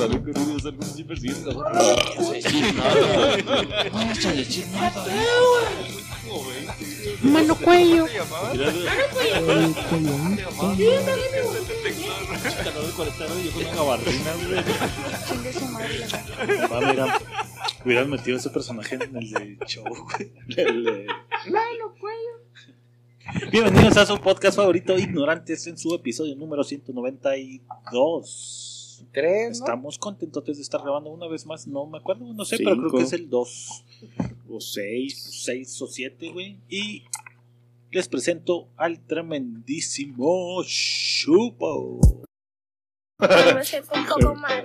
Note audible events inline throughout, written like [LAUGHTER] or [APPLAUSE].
sale con unos algo así persiguiendo. Mano cuello. Calor de 40 grados, yo con una gabardina, güey. Hubieras metido ese personaje en el de show, güey. De- Mano cuello. Bienvenidos a su podcast favorito, Ignorantes, en su episodio número 192. Tres, ¿no? Estamos contentos de estar grabando una vez más. No me acuerdo, no sé, pero creo Cinco. que es el 2 o 6, 6 o 7, güey. Y les presento al tremendísimo Chupo. Me siento un poco mal.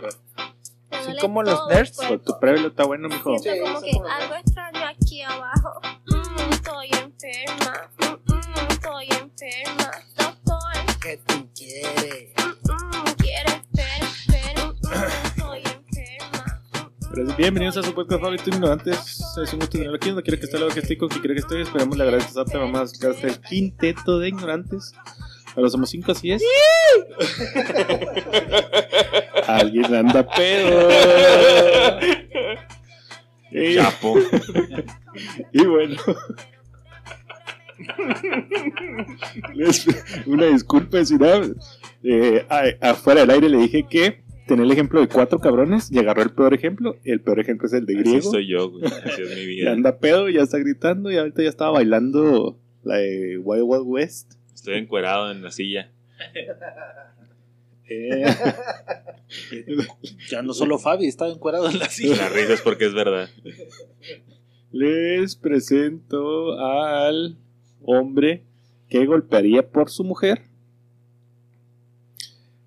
Duele como los nerds. cuerpo. Tu previo está bueno, mijo. Siento como que algo extraño aquí abajo. Mm, estoy enferma. Mm, mm, estoy enferma. Doctor, ¿Qué tú quieres? mm, mm, quiere ver, ver. Mm, estoy enferma. Pero bienvenidos a su podcast favorito ignorantes. Es un gusto tenerlo aquí. No quiero que esté lo que estoy con quien quiera que esté. Esperamos le agradezco a vamos a escuchar este quinteto de ignorantes. Ahora somos cinco, así es. [LAUGHS] Alguien anda pedo. [LAUGHS] Y, Chapo. [LAUGHS] y bueno. Les- una disculpa si no, eh, afuera del aire le dije que tenía el ejemplo de cuatro cabrones y agarró el peor ejemplo. El peor ejemplo es el de Así griego. soy yo, güey. Así es mi [LAUGHS] Y anda pedo, ya está gritando y ahorita ya estaba bailando la de Wild Wild West. Estoy encuerado en la silla. [LAUGHS] Eh, Ya no solo Fabi, estaba encuadrado en la silla. La risa es porque es verdad. les presento al hombre que golpearía por su mujer.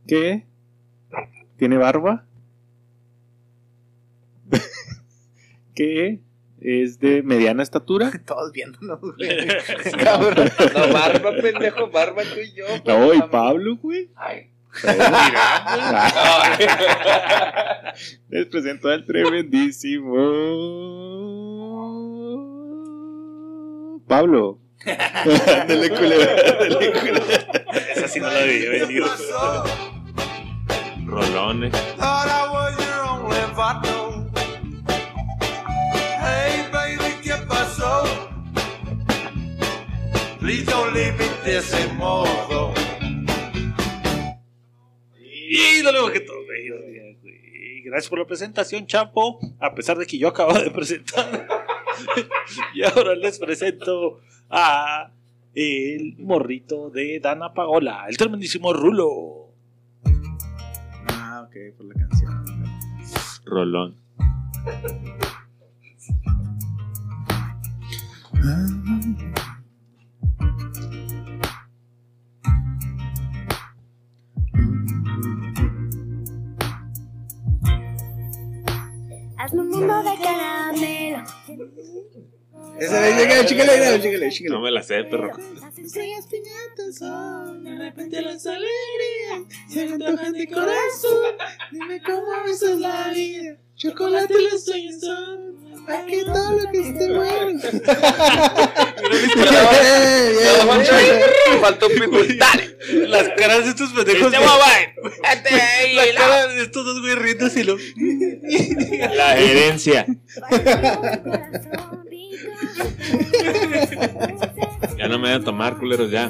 Que tiene barba. [LAUGHS] que es de mediana estatura. [LAUGHS] Todos viéndonos, güey. [LAUGHS] Cabrón. No, barba, pendejo, barba tú y yo. No, y güey. Pablo, güey. Ay. Les presento al tremendísimo Pablo. Ándale, culero. Esa sí no la vi. Rolones. Thought I was your only vato. Hey, baby, ¿qué pasó? Please don't leave me de ese modo. Y lo luego que todo, güey. Gracias por la presentación, Chapo. A pesar de que yo acabo de presentar. [LAUGHS] y ahora les presento a el morrito de Dana Paola, el tremendísimo Rulo. Ok, por la canción. Rolón. hazme un mundo de caramelo. Esa vez llega, chícale, chícale, chícale. No me la sé, perro. Estrellas piñatas son. De repente las alegrías se me antojan de corazón. Dime cómo besas la vida. Chocolate los sueños son. Aquí todo lo que esté [LAUGHS] bueno. Faltó un. [LAUGHS] Dale. Las caras de estos pendejos. Este de estos dos güey lo- La herencia. Ya no me voy a tomar, culeros, ya.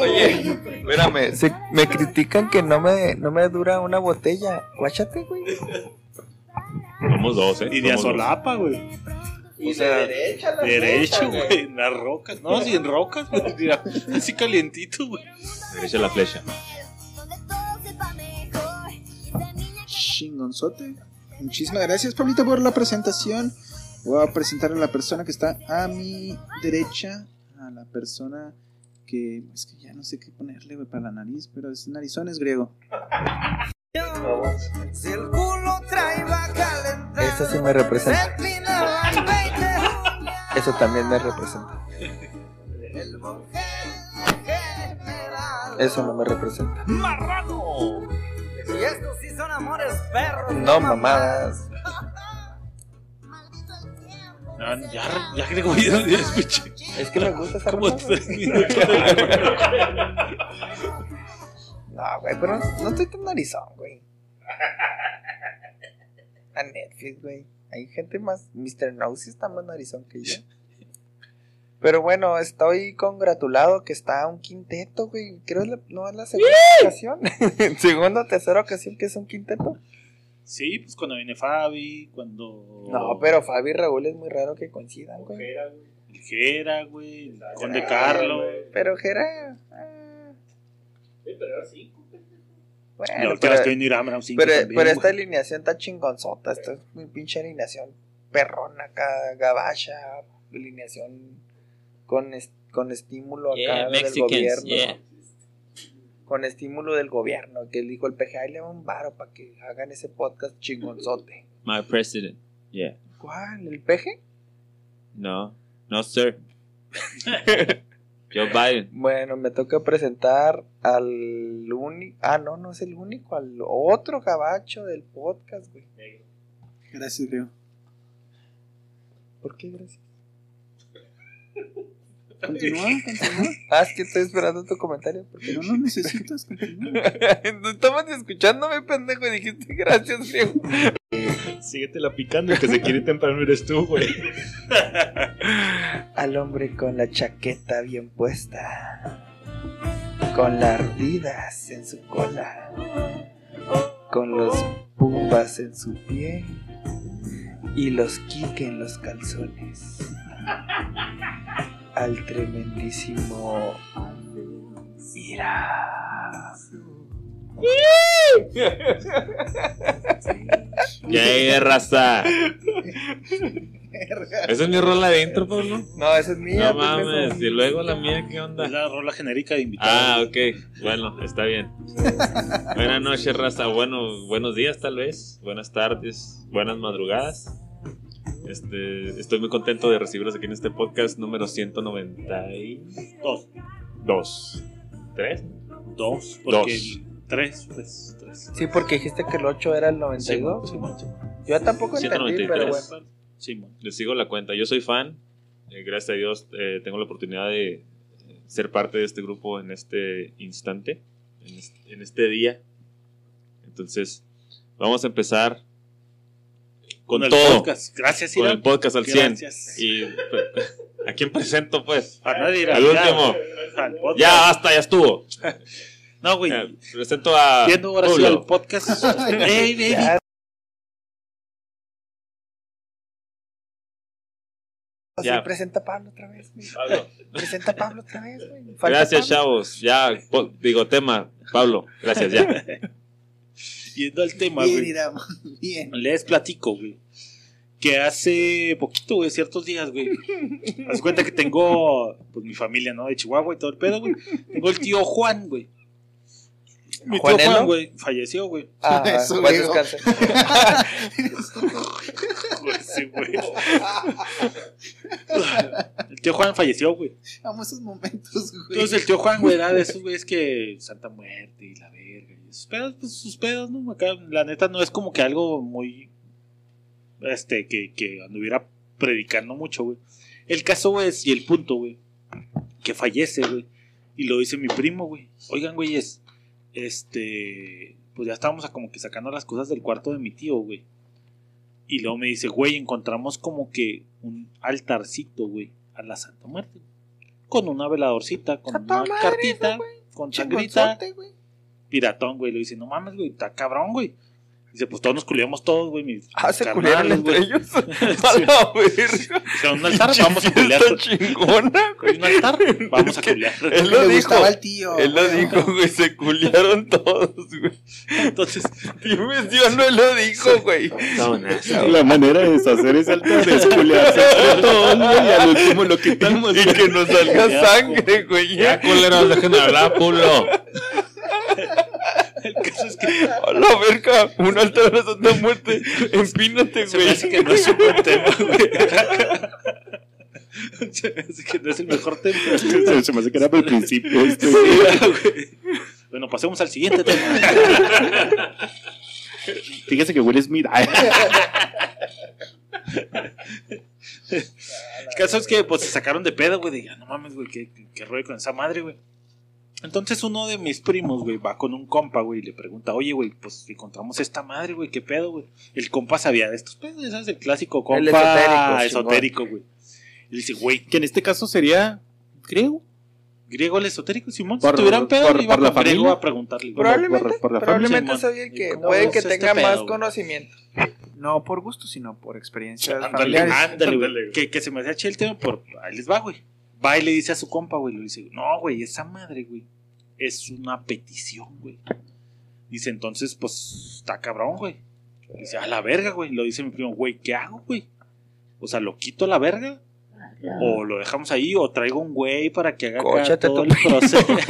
Oye, espérame. se- me critican que no me, no me dura una botella. Guáchate, güey. Somos dos, ¿eh? Y de azolapa, güey. Y de derecha la Derecho, güey. En las rocas. No, si en rocas, güey. [LAUGHS] Así calientito, güey. Derecha la flecha. Chingonzote. Muchísimas gracias, Pablito, por la presentación. Voy a presentar a la persona que está a mi derecha. A la persona que. Es que ya no sé qué ponerle, güey, para la nariz, pero es narizón, es griego. Si el culo trae va. Eso sí me representa. Eso también me representa. Eso no me representa. ¡Marrano! Y estos sí son amores perros. No mamadas. Ah, ya, ya creo que ya escuché. Es que me gusta esa Como tres minutos. No, güey, pero no estoy tan narizón, güey. A Netflix, güey. Hay gente más. Mr. Nosy está más narizón que yo. Pero bueno, estoy congratulado que está un quinteto, güey. Creo que es la- no es la segunda ocasión. [LAUGHS] segunda o tercera ocasión que es un quinteto. Sí, pues cuando viene Fabi, cuando. No, pero Fabi y Raúl es muy raro que coincidan, güey. El Jera, güey. El Conde Carlo. Pero Jera. ah, Bueno, última pero, Irán era un 5 pero, también. pero esta güey. alineación está chingonzota. Esta es mi pinche alineación perrona acá, gabacha. Alineación con, con estímulo acá Yeah, del Mexicans, gobierno. yeah. Con estímulo del gobierno. Que dijo el PGA le va un varo para que hagan ese podcast chingonzote. My president. Yeah. ¿Cuál? ¿El PG? No. No, sir. [LAUGHS] Joe Biden. Bueno, me toca presentar al único. Ah, no, no es el único, al otro gabacho del podcast, güey. Gracias, Leo. ¿Por qué gracias? [LAUGHS] Continúa, continúa. Ah, es que estoy esperando tu comentario. Porque No lo necesitas, continúa. no [LAUGHS] estabas escuchándome, pendejo, y dijiste gracias, Diego. Síguetela picando, el que se quiere temprano eres tú, güey. [LAUGHS] Al hombre con la chaqueta bien puesta, con las ardidas en su cola, con los pumbas en su pie y los kike en los calzones. Al tremendísimo Ira. Ya, raza. Esa es mi rola adentro, Pablo. No, esa es mía. No pendejo. mames. Y luego la mía, ¿qué Es onda? la rola genérica de invitado. Ah, ok. Bueno, está bien. Buenas noches, raza. Bueno, buenos días, tal vez. Buenas tardes. Buenas madrugadas. Este, estoy muy contento de recibirlos aquí en este podcast número 192. Dos. ¿Tres? Dos. Porque Dos. tres, pues. Tres. Sí, porque dijiste que el 8 era el 92. Simón, Simón, Yo tampoco entendí, pero 193. bueno. Simón. Les sigo la cuenta. Yo soy fan. Eh, gracias a Dios eh, tengo la oportunidad de eh, ser parte de este grupo en este instante, en este, en este día. Entonces, vamos a empezar con, el todo, podcast. Gracias, con Irán. el podcast al 100. Gracias. Y [LAUGHS] ¿a quién presento, pues? A nadie, Irán, Al último. Al. Ya, basta, ya estuvo. [LAUGHS] No, güey. Eh, presento a Viendo ahora sí Pablo. al podcast. [LAUGHS] Ey, baby. Ya. Sí, Ya. presenta a Pablo otra vez, güey. Pablo. Presenta a Pablo otra vez, güey. Falta Gracias, Pablo. chavos. Ya, digo, tema. Pablo, gracias, ya. Yendo al tema, Bien, güey. Irán, [LAUGHS] bien. Les platico, güey. Que hace poquito, güey, ciertos días, güey. [LAUGHS] Haz cuenta que tengo, pues, mi familia, ¿no? De Chihuahua y todo el pedo, güey. Tengo el tío Juan, güey. Mi tío ¿Juanelo? Juan, güey, falleció, güey. Ah, [LAUGHS] Eso, descanse. Sí, güey. El tío Juan falleció, güey. Amo esos momentos, güey. Entonces el tío Juan, güey, era de esos güeyes que Santa Muerte y la verga. Sus pedos, pues sus pedos, ¿no? Acá, la neta, no es como que algo muy. Este, que, que anduviera predicando mucho, güey. El caso, güey, es, y el punto, güey, que fallece, güey. Y lo dice mi primo, güey. Oigan, güeyes, este. Pues ya estábamos como que sacando las cosas del cuarto de mi tío, güey. Y luego me dice, güey, encontramos como que un altarcito, güey, a la Santa Muerte. Con una veladorcita, con una madre, cartita, con sangrita, güey. Piratón, güey. Le dice, no mames, güey, está cabrón, güey. Dice, pues todos nos culiamos todos, güey. mis- Ah, mis se culiaron entre güey. ellos. [LAUGHS] [LAUGHS] A la verga. Un altar, vamos a Está culiar. chingona, güey. Un altar, [LAUGHS] vamos a culiar. Él lo le dijo. al tío. Él lo dijo, güey. Se culiaron todos, güey. Entonces, mencionó, él lo dijo, güey. La manera de deshacer ese altar es culiarse entre todos, güey, y al último lo quitamos. Y que nos salga sangre, güey. Ya, culeros, déjenme hablar, pulo. [LAUGHS] el caso es que A la verga, un altar a la Santa Muerte. Empínate, se me güey. hace que no es un buen tema, güey. [LAUGHS] Se me hace que no es el mejor tema. Se, se me hace que era por el principio. este. Sí, güey. Bueno, pasemos al siguiente tema. [LAUGHS] Fíjese que Will Smith. ay, El caso es que pues se sacaron de pedo, güey. De, "Ah, no mames, güey, qué, qué rollo con esa madre, güey. Entonces uno de mis primos, güey, va con un compa, güey, y le pregunta, oye, güey, pues si encontramos esta madre, güey, ¿qué pedo, güey? El compa sabía de estos pedos, ¿sabes? El clásico compa El esotérico, esotérico, güey. Y le dice, güey, Que en este caso sería griego. griego el esotérico, Simón, Por- si tuvieran pedo, por- iba por la con griego familia. a preguntarle. güey. Probablemente, por- por la probablemente familia, soy el Simón. que ¿Y cómo puede que este tenga pedo, más güey? conocimiento. No por gusto, sino por experiencias Ándale, ándale, güey. Ándale, güey. Que, que se me hacía chido el tema, por ahí les va, güey. Va y le dice a su compa, güey, le dice, no, güey, esa madre, güey, es una petición, güey. Dice, entonces, pues, está cabrón, güey. Dice, a la verga, güey. Lo dice mi primo, güey, ¿qué hago, güey? O sea, ¿lo quito a la verga? O lo dejamos ahí, o traigo un güey para que haga acá todo tu el proceso, [LAUGHS] güey.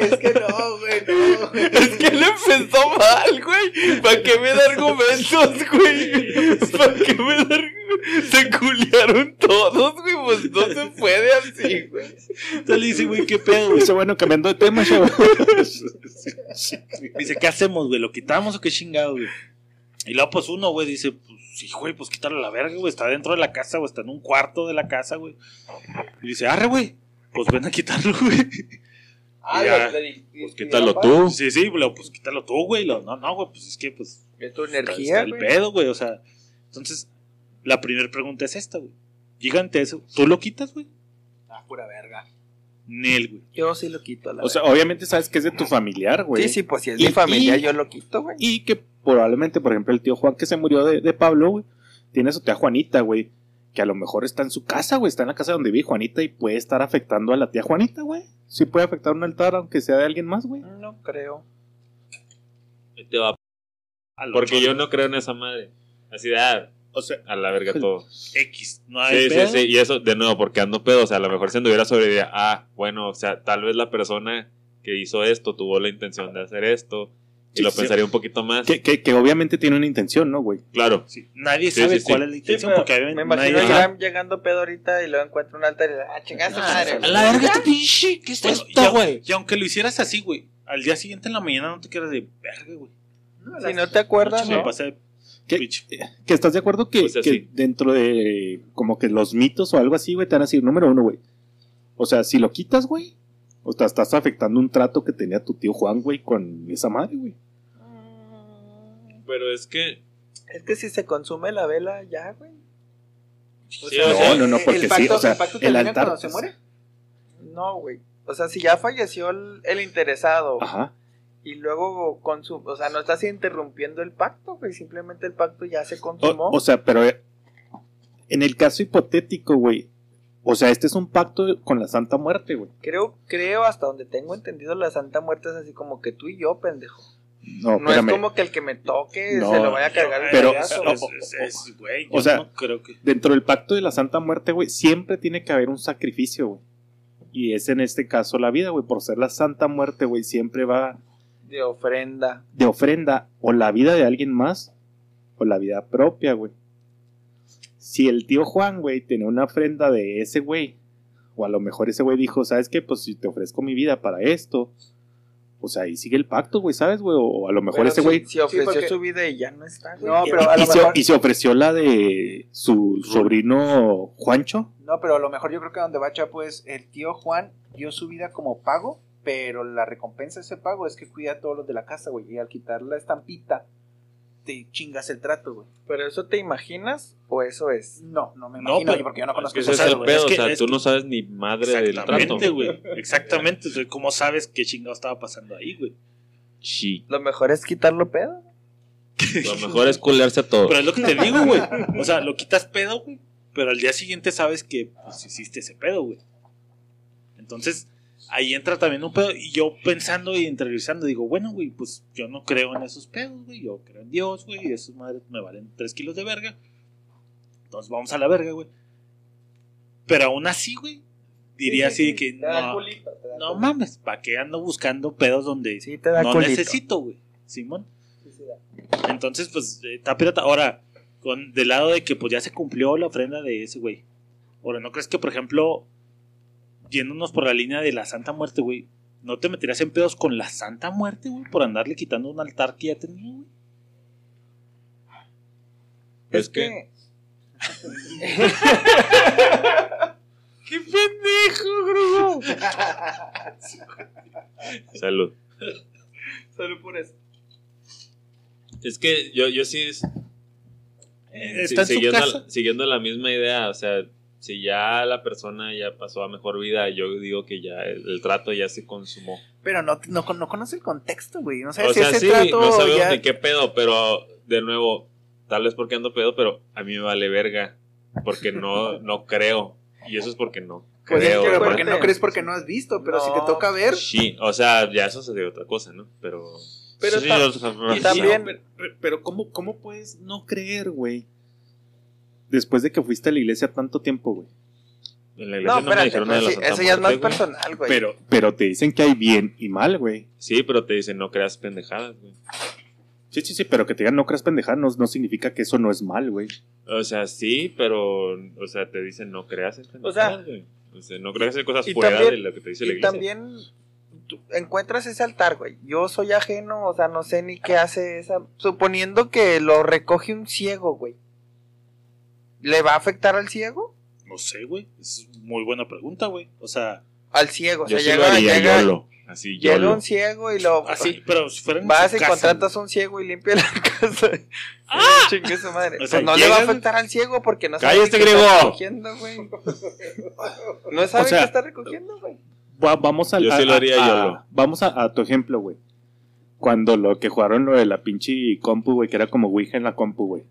Es que no, güey, no. Es empezó mal, güey. ¿Para qué me da argumentos, güey? ¿Para qué me da argumentos? Se culiaron todos, güey. Pues no se puede así, güey. Entonces le dice, güey, ¿qué pedo? Dice, bueno, cambiando de tema, chavo. Dice, ¿qué hacemos, güey? ¿Lo quitamos o qué chingado, güey? Y luego, pues uno, güey, dice, pues sí, güey, pues quítalo a la verga, güey. Está dentro de la casa, o está en un cuarto de la casa, güey. Y dice, arre, güey. Pues ven a quitarlo, güey. Ah, Ya. le- Pues quítalo tú. Sí, sí, pero pues quítalo tú, güey. Lo- No, no, güey, pues es que, pues. Es tu está- energía, está el güey. pedo, güey. O sea, entonces, la primera pregunta es esta, güey. Gigante eso. ¿Tú lo quitas, güey? Ah, pura verga. Nel, güey. Yo sí lo quito, a la O sea, obviamente sabes que es de tu familiar, güey. Sí, sí, pues si es Y- mi familia, y- yo lo quito, güey. Y que probablemente, por ejemplo, el tío Juan que se murió de, de Pablo, güey, tiene a su tía Juanita, güey, que a lo mejor está en su casa, güey, está en la casa donde vive Juanita y puede estar afectando a la tía Juanita, güey. Sí puede afectar un altar, aunque sea de alguien más, güey. No creo. Te va. Porque ocho, yo no creo en esa madre. Así de, ah, O sea, a la verga todo. [LAUGHS] X. No hay Sí, pedo. sí, sí. Y eso, de nuevo, porque ando pedo. O sea, a lo mejor si anduviera sobreviviría, ah, bueno, o sea, tal vez la persona que hizo esto tuvo la intención de hacer esto. Y lo sí. pensaría un poquito más. Que, que, que obviamente tiene una intención, ¿no, güey? Claro. Sí, Nadie Sí, sabe sí, sí. cuál es la intención, porque obviamente me imagino nadie. Irán llegando pedo ahorita y luego encuentra un altar y le ah, chingada su madre. A la verga, este pinche. ¿Qué es Bueno, esto, güey? Y aunque lo hicieras así, güey, al día siguiente en la mañana no te quedas de verga, güey. Si no te acuerdas, ¿no? pasé pinche. Que estás de acuerdo que, Pues que dentro de como que los mitos o algo así, güey, te van a decir, número uno, güey. O sea, si lo quitas, güey, o sea, estás afectando un trato que tenía tu tío Juan, güey, con esa madre, güey. Pero es que. Es que si se consume la vela, ya, güey. Sí, sea, o sea, no, no, no, el porque sí, pacto- o sea, el pacto el altar. cuando se muere. No, güey. O sea, si ya falleció el, el interesado Ajá. y luego consum o sea, no estás interrumpiendo el pacto, güey. Simplemente el pacto ya se consumó. o sea, pero eh, en el caso hipotético, güey. O sea, este es un pacto con la Santa Muerte, güey. creo, creo hasta donde tengo entendido la Santa Muerte es así como que tú y yo, pendejo. No, No, es como que el que me toque No, se lo vaya a cargar el pero- payaso. Es, es- es- güey, O sea, no creo que. Dentro del pacto de la Santa Muerte, güey, siempre tiene que haber un sacrificio, güey. Y es en este caso la vida, güey. Por ser la Santa Muerte, güey, siempre va De ofrenda. de ofrenda o la vida de alguien más o la vida propia, güey. Si el tío Juan, güey, tenía una ofrenda de ese güey, o a lo mejor ese güey dijo, ¿sabes qué? Pues si te ofrezco mi vida para esto, pues ahí sigue el pacto, güey, ¿sabes, güey? O a lo mejor Pero ese güey... Si, ofreció porque- su vida y ya no está, güey. No, ¿qué pero a lo Y se, mejor- y se ofreció la de su sobrino Juancho. No, pero a lo mejor yo creo que donde va Chapo es el tío Juan dio su vida como pago, pero la recompensa de ese pago es que cuida a todos los de la casa, güey. Y al quitar la estampita, te chingas el trato, güey. ¿Pero eso te imaginas o eso es? No, no me No, imagino, pero- porque yo no Es conozco que esa ese es el pedo. es que- o sea, es tú que- no sabes ni madre del trato. Exactamente, güey. [LAUGHS] Exactamente. O sea, ¿Cómo sabes qué chingado estaba pasando ahí, güey? Sí. Lo mejor es quitarlo pedo. [LAUGHS] Lo mejor es culearse a todo. Pero es lo que te digo, güey. O sea, lo quitas pedo, güey. Pero al día siguiente sabes que pues, hiciste ese pedo, güey. Entonces, ahí entra también un pedo. Y yo pensando y interiorizando, digo, bueno, güey, pues yo no creo en esos pedos, güey. Yo creo en Dios, güey. Y esos madres me valen 3 kilos de verga. Entonces vamos a la verga, güey. Pero aún así, güey, diría así que Te da no, culito, te da no culito. mames, ¿para qué ando buscando pedos donde Sí, te da no culito. necesito, güey? Simón. Sí, sí da. Entonces, pues, eh, está pirata. Ahora, con, del lado de que pues ya se cumplió la ofrenda de ese güey. Ahora, ¿no crees que, por ejemplo, yéndonos por la línea de la Santa Muerte, güey, ¿no te meterías en pedos con la Santa Muerte, güey, por andarle quitando un altar que ya tenía, güey? Es Es que- que. [LAUGHS] ¡Qué pendejo, Grugo! Salud. Solo por eso. Es que yo, yo sí. es- Eh, siguiendo, casa. la, siguiendo la misma idea, o sea, si ya la persona ya pasó a mejor vida, yo digo que ya el, el trato ya se consumó. Pero no, no, no conoce el contexto, güey. No sabes o sea, si ese sí, trato no sabemos ya... ni qué pedo, pero de nuevo, tal vez porque ando pedo, pero a mí me vale verga. Porque no, [LAUGHS] no creo. Y eso es porque no Pues es creo. que ¿verdad? Porque no crees porque no has visto, pero si te No, toca ver. Sí, o sea, ya eso sería otra cosa, ¿no? Pero. Pero Sí, sea, y también- Pero, pero- pero ¿cómo, ¿cómo puedes no creer, güey? Después de que fuiste a la iglesia tanto tiempo, güey. En la iglesia No, no, me espérate, dijeron nada de pues, sí, eso ya es más güey. personal, güey. Pero, pero te dicen que hay bien y mal, güey. Sí, pero te dicen no creas pendejadas, güey. Sí, sí, sí, pero que te digan no creas pendejar no, no significa que eso no es mal, güey. O sea, sí, pero. O sea, te dicen no creas en pendejadas, güey. O sea, no creas en cosas y fuera también- de lo que te dice la y iglesia. también tú encuentras ese altar, güey. Yo soy ajeno, o sea, no sé ni qué hace esa. Suponiendo que lo recoge un ciego, güey. ¿Le va a afectar al ciego? No sé, güey. Es muy buena pregunta, güey. O sea, Al ciego. O Yo sea, sí lo llega, haría, llega, YOLO. Así, llega YOLO. un ciego y lo. así, pero si fuera en Vas su y casa, contratas a un ciego y limpia la [LAUGHS] casa. Chingue su madre. O sea, pues no le va a afectar al ciego porque no sabe ¡Cállate, qué está griego! recogiendo, güey. [LAUGHS] No sabe O sea, qué está recogiendo, güey. Va- vamos al- Yo sí a, lo haría, a- yo a- lo. Vamos a, a tu ejemplo, güey. Cuando lo que jugaron lo de la pinche compu, güey, que era como Ouija en la compu, güey.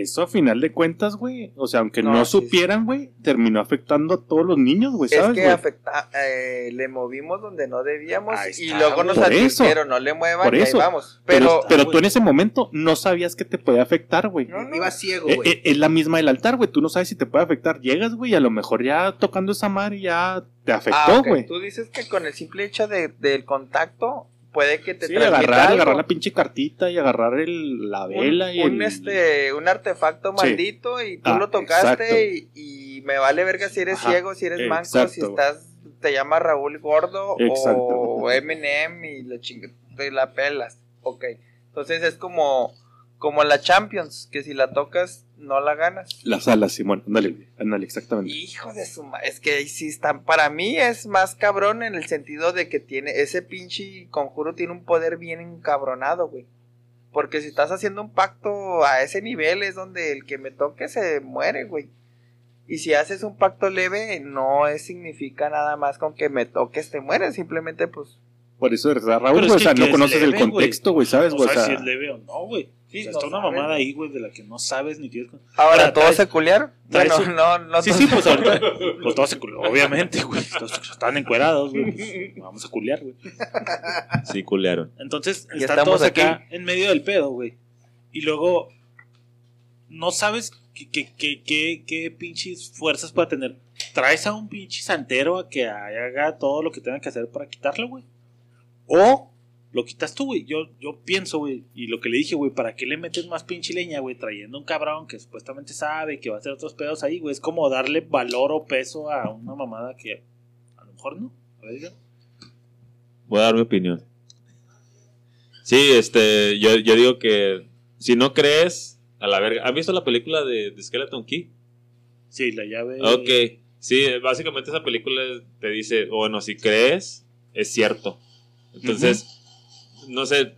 Eso a final de cuentas, güey. O sea, aunque no, No, sí, supieran, güey, terminó afectando a todos los niños, güey, Es ¿sabes, que güey? afecta, eh, le movimos donde no debíamos y luego nos por eso. no le muevan Por y ahí eso. vamos. Pero, Pero, pero tú en ese momento no sabías que te podía afectar, güey. No, no. Iba ciego, Eh, güey. eh, es la misma del altar, güey. Tú no sabes si te puede afectar. Llegas, güey, y a lo mejor ya tocando esa madre ya te Ah, afectó, ok. güey. Tú dices que con el simple hecho de, del contacto puede que te Sí, agarrar, algo. agarrar la pinche cartita y agarrar el, la un, vela y un, el... este un artefacto Sí. maldito y tú Ah, lo tocaste y, y me vale verga si eres Ajá, ciego, si eres manco, si estás te llamas Raúl Gordo Exacto. o Eminem y la te la pelas. Ok. Entonces es como como la Champions, que si la tocas no la ganas. Las alas, Simón. Ándale, ándale, exactamente. Hijo de su ma- es que ahí sí están. Para mí es más cabrón en el sentido de que tiene. Ese pinche conjuro tiene un poder bien encabronado, güey. Porque si estás haciendo un pacto a ese nivel es donde el que me toque se muere, güey. Y si haces un pacto leve, no es, significa nada más con que me toques te mueres. Simplemente, pues. Por eso, ¿verdad, Raúl? O sea, no es conoces el leve, contexto, güey, ¿sabes? no? O sea, si es leve o no, güey. Sí, O sea, no está una mamada ahí, güey, de la que no sabes ni quieres. Ahora, Ahora, ¿todos traes- se culiaron? traes Bueno, un- no, no Sí, sí, pues ahorita. [LAUGHS] Pues todos se culiaron, obviamente, güey. Todos están encuerados, güey. pues, vamos a culiar, güey. Sí, culearon. Entonces, Ya están estamos todos acá aquí. en medio del pedo, güey. Y luego, no sabes qué, qué, qué, qué, qué pinches fuerzas puede tener. Traes a un pinche santero a que haga todo lo que tenga que hacer para quitarlo, güey. O lo quitas tú, güey. Yo, yo pienso, güey, y lo que le dije, güey, ¿para qué le metes más pinche leña, güey? Trayendo un cabrón que supuestamente sabe que va a hacer otros pedos ahí, güey. Es como darle valor o peso a una mamada que a lo mejor no. A ver. Voy a dar mi opinión. Sí, este, yo, yo digo que si no crees, a la verga. ¿Han visto la película de, de Skeleton Key? Sí, la llave. Ok, sí, básicamente esa película te dice, bueno, si crees, es cierto. Entonces, no sé,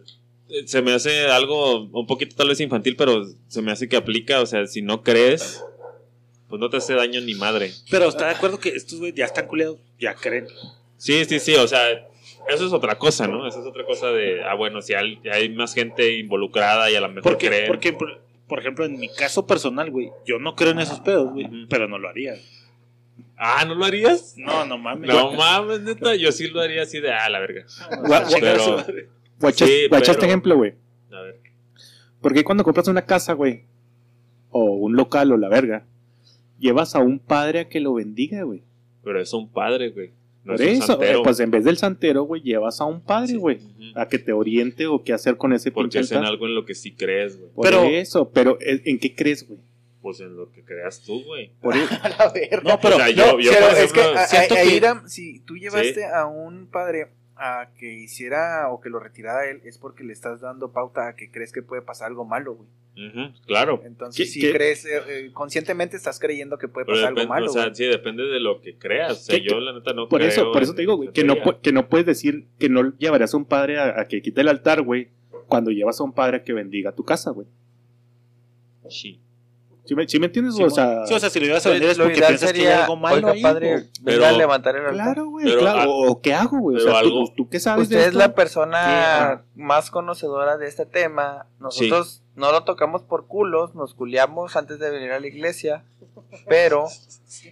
se me hace algo un poquito tal vez infantil, pero se me hace que aplica, o sea, si no crees, pues no te hace daño ni madre. Pero está de acuerdo que estos güey ya están culeados, ya creen. Sí, sí, sí, o sea, eso es otra cosa, ¿no? Eso es otra cosa de, ah, bueno, si hay, hay más gente involucrada y a lo mejor Porque, creen. porque por, por ejemplo, en mi caso personal, güey, yo no creo en esos pedos, güey, pero no lo haría. Ah, ¿no lo harías? No, no mames. No mames, neta, yo sí lo haría así de, ah, la verga. Pero- madre. guacha, Sí, guacha este pero- ejemplo, güey. A ver. Porque cuando compras una casa, güey, o un local o la verga, llevas a un padre a que lo bendiga, güey. Pero es un padre, güey. No Por es un eso, santero. eh, pues en vez del santero, güey, llevas a un padre, Sí. güey, a que te oriente o qué hacer con ese Porque es en algo en lo que sí crees, güey. Por Pero- eso, pero ¿en en qué crees, güey? Pues en lo que creas tú, güey. Por e- [LAUGHS] A la verga. No, pero O sea, yo, No, yo, pero es que a- si tú llevaste Sí. a un padre a que hiciera o que lo retirara él es porque le estás dando pauta a que crees que puede pasar algo malo, güey. Claro. Entonces, ¿Qué- si qué? crees, eh, eh, conscientemente estás creyendo que puede pasar algo malo, o sea, güey. sí, depende de lo que creas. O sea, ¿Qué- yo la neta no Por creo eso, por eso te digo, güey, que no, que no puedes decir que no llevarías a un padre a, a que quite el altar, güey, cuando llevas a un padre a que bendiga tu casa, güey. Sí. ¿Sí me, sí me entiendes? Sí, o sea, sí, o sea, si lo ibas a vender es Lo porque piensas que hay sería, algo malo oiga, ahí. padre, Pero- a levantar el claro, güey, claro. o, ¿qué hago, güey? O sea, ¿tú- algo- ¿tú, qué sabes Usted de es la persona más conocedora de este tema. Nosotros no lo tocamos por culos, nos culiamos antes de venir a la iglesia. Pero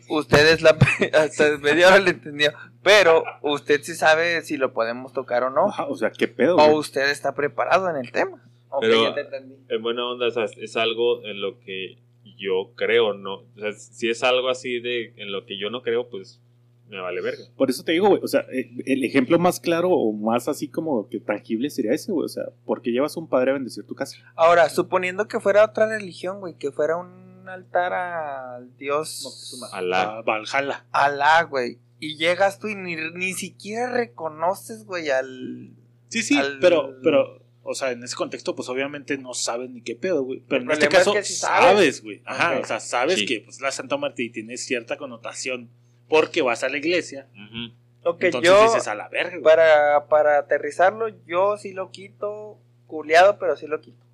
usted es la. [LAUGHS] Hasta media hora le entendió. Pero usted sí sabe si lo podemos tocar o no. O sea, ¿qué pedo, O usted está preparado en el tema. Ok, Pero- ya te entendí. En buena onda, o sea, es algo en lo que yo creo, ¿no? O sea, si es algo así de en lo que yo no creo, pues me vale verga. Por eso te digo, güey, o sea, eh, el ejemplo más claro o más así como que tangible sería ese, güey. O sea, ¿por qué llevas a un padre a bendecir tu casa? Ahora, suponiendo que fuera otra religión, güey, que fuera un altar al dios Alá. Ah, Valhalla. Alá, güey. Y llegas tú y ni, ni siquiera reconoces, güey, al. Sí, sí, Al- pero, pero, o sea, en ese contexto, pues obviamente no sabes ni qué pedo, güey. Pero El en este es caso, que sí sabes. sabes, güey. Ajá, o sea, sabes Sí. que pues, la Santa Muerte y tiene cierta connotación porque vas a la iglesia. Ujú. Ok, entonces yo. dices a la verga, güey. Para, para aterrizarlo, yo sí lo quito. Culeado, pero sí lo quito.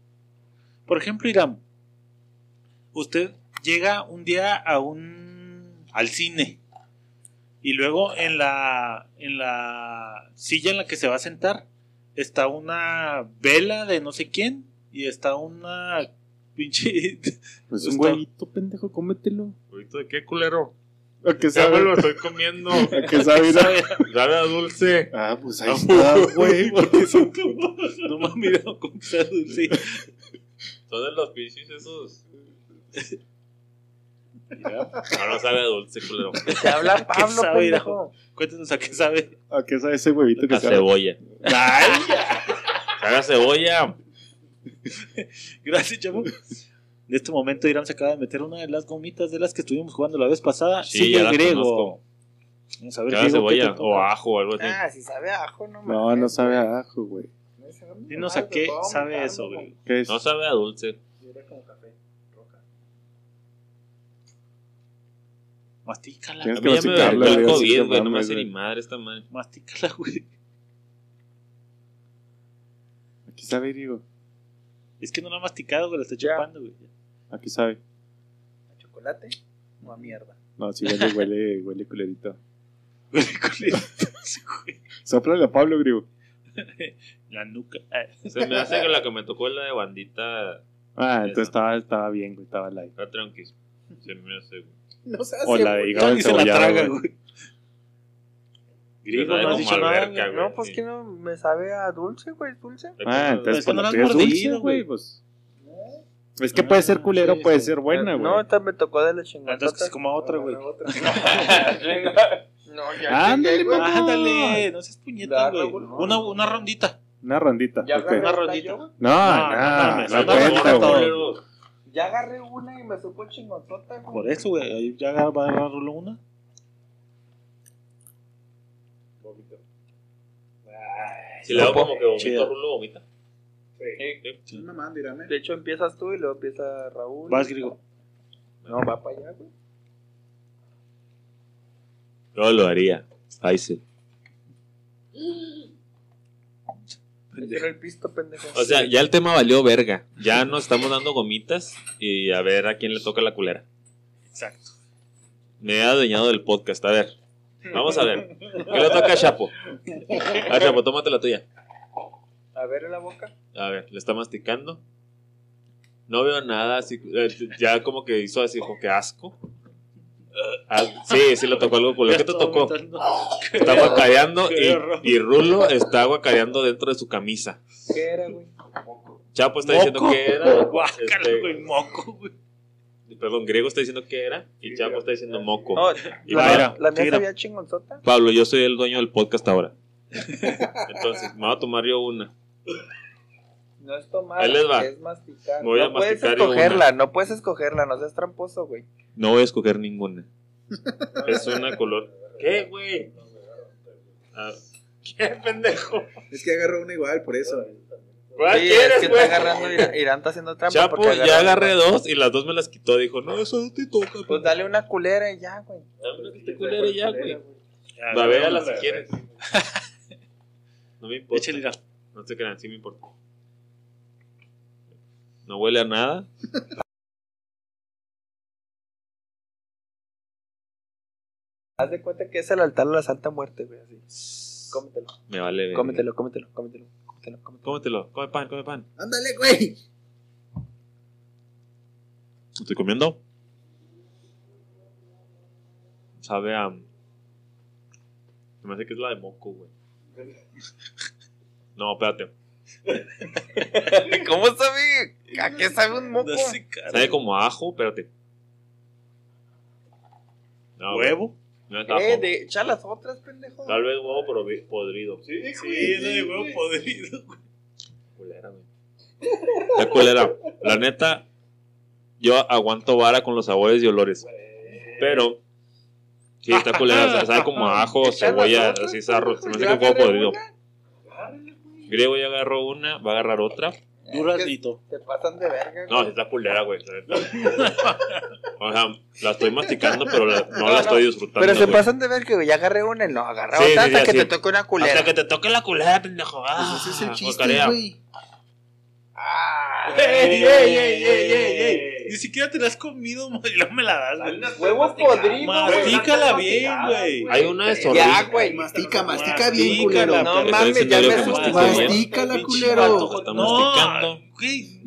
Por ejemplo, Irán, usted llega un día a un al cine y luego en la en la silla en la que se va a sentar está una vela de no sé quién y está una pinche [LAUGHS] Pues un Está- huevito, pendejo, cómetelo. ¿Huevito de qué culero? ¿A qué Ya me sabe? lo estoy comiendo. [LAUGHS] ¿A qué sabe? Mira? [LAUGHS] Sabe a dulce. Ah, pues ahí está, güey. porque son como no me han mirado con dulce Son de los pinches esos. No, no sabe a dulce, culero. [LAUGHS] Te habla Pablo, sabe, pendejo. cuéntenos a qué sabe ¿A qué sabe ese huevito que A sabe? cebolla. Ay, [LAUGHS] Sabe a cebolla. [LAUGHS] Gracias, chavo. En este momento Irán se acaba de meter una de las gomitas de las que estuvimos jugando la vez pasada. Sí, Sigue ya el griego. conozco. Vamos a ver, Sabe a Diego, ¿qué te cebolla toca? o ajo o algo así. Ah, si sabe a ajo, no No, mames, no sabe a ajo, güey. Dinos a qué sabe eso, güey. ¿Qué es? No sabe a dulce. Mastícala. Tienes A que mí ya me masticarla, dio el COVID, güey. No me hace ni madre esta madre. Mastícala, güey. Aquí sabe, digo. Es que no la ha masticado, güey. La está Ya. chupando, güey. Aquí sabe. ¿A chocolate o a mierda? No, sí huele, [LAUGHS] huele, huele culerito. Huele culero. Sí, güey. Sóplale a Pablo, griego. [LAUGHS] La nuca. Se me hace que la que me tocó es la de bandita. Ah, entonces estaba, estaba bien, güey. Estaba light. Está tranquis. Se me hace, güey. No se O la de hígado Tony se la encebollado, traga, güey. güey. Griego, sabe no has dicho nada, güey. No, pues que no me sabe a dulce, güey, dulce. Ah, entonces Eso no has dulce, mordido, güey. güey. Pues. Es que puede ser Ah, culero, sí, puede sí. ser buena, güey. No, esta me tocó de la Ah, chingada. Entonces que se coma otra, güey. No, ya Ándale, llegué, güey. mamá. Ándale, no seas puñeta, güey. Una, una rondita. Una rondita. Ya ok. agarré Una rondita. No, no, No, no. Ya agarré una y me supo chingonzota, güey. Por eso, güey. Ahí ya va a agarrar una. Si le hago como que vomito, rulo, vomita. Sí. Una mano, mírame. De hecho, empiezas tú y luego empieza Raúl. Vas, griego. No, va para allá, güey. Yo lo haría. Faisal. Ese era el pisto, pendejo. O sea, ya el tema valió verga. Ya nos estamos dando gomitas y a ver a quién le toca la culera. Exacto. Me he adueñado del podcast. A ver. Vamos a ver. ¿Qué le toca a Chapo? A Chapo, tómate la tuya. A ver en la boca. A ver, le está masticando. No veo nada, así, eh, ya como que hizo así, como que asco. Ah, sí, sí le tocó algo culero. ¿Qué te tocó? Está guacareando y, y Rulo está guacareando dentro de su camisa. ¿Qué era, güey? Chapo está diciendo que era. Guácala, este, güey, moco, güey. perdón, Griego está diciendo que era y Chapo está diciendo moco. No, Y la, Pablo- era. la mía sabía chingonzota. Pablo, yo soy el dueño del podcast ahora. [LAUGHS] Entonces, me voy a tomar yo una. No es tomar, Ahí les va. es masticar. Voy a no puedes masticar escogerla, no puedes escogerla, no seas tramposo, güey. No voy a escoger ninguna. [LAUGHS] Es una color. ¿Qué, güey? Ah, ¿Qué pendejo? Es que agarró una igual, por eso. ¿Cuál Sí, es quieres, que güey? está agarrando. Irán, [LAUGHS] Irán está haciendo trampa. Chapo, porque ya agarré dos y las dos me las quitó. Dijo, no, eso no te toca. Pues dale una culera y ya, güey. Dame una que te culere ya, güey. Ya, si quieres. [LAUGHS] No me importa. Échale. No te crean, sí me importa. No huele a nada. Haz de cuenta que es el altar a la Santa Muerte, güey. Así. Cómetelo. Me vale. verga. Cómetelo, cómetelo, cómetelo. Cómetelo, cómetelo. Cómetelo. Come pan, come pan. Ándale, güey. Estoy comiendo. Sabe a. Se me hace que es la de moco, güey. [LAUGHS] No, espérate. [LAUGHS] ¿Cómo sabe? ¿A qué sabe un moco? No sé, cara. Sabe como a ajo, espérate. No, güey, ¿Huevo? No es ajo. Eh, de, echa las otras, pendejo. Tal vez huevo provi- podrido. Sí, Sí, es de huevo podrido. güey. Culera, güey. La culera. La neta, yo aguanto vara con los sabores y olores. Pero, sí, está culera. Sabe como a ajo, cebolla, así sarro. Se me hace que es huevo podrido. Griego ya agarró una, va a agarrar otra. Duraznito. Te pasan de verga, No, sí está culera, güey. [LAUGHS] O sea, la estoy masticando, pero la- no la estoy disfrutando. Pero se güey. pasan de ver que ya agarré una y no, agarra Sí, otra sí, hasta sí, que sí. te toque una culera. Hasta que te toque la culera, pendejo. Ah, Pues ese es el chiste, guacarea. güey. ¡Ey, ey, ey, ey, ey, ey! Ni siquiera te la has comido, [LAUGHS] ma, y luego me la das, güey. Huevo podrido, Mastícala bien, güey. Hay una de Ya, zorrilla. güey. Mastica, mastica bien, culero. No mames, ya me asusté. Mastícala, culero. no, masticando. Güey,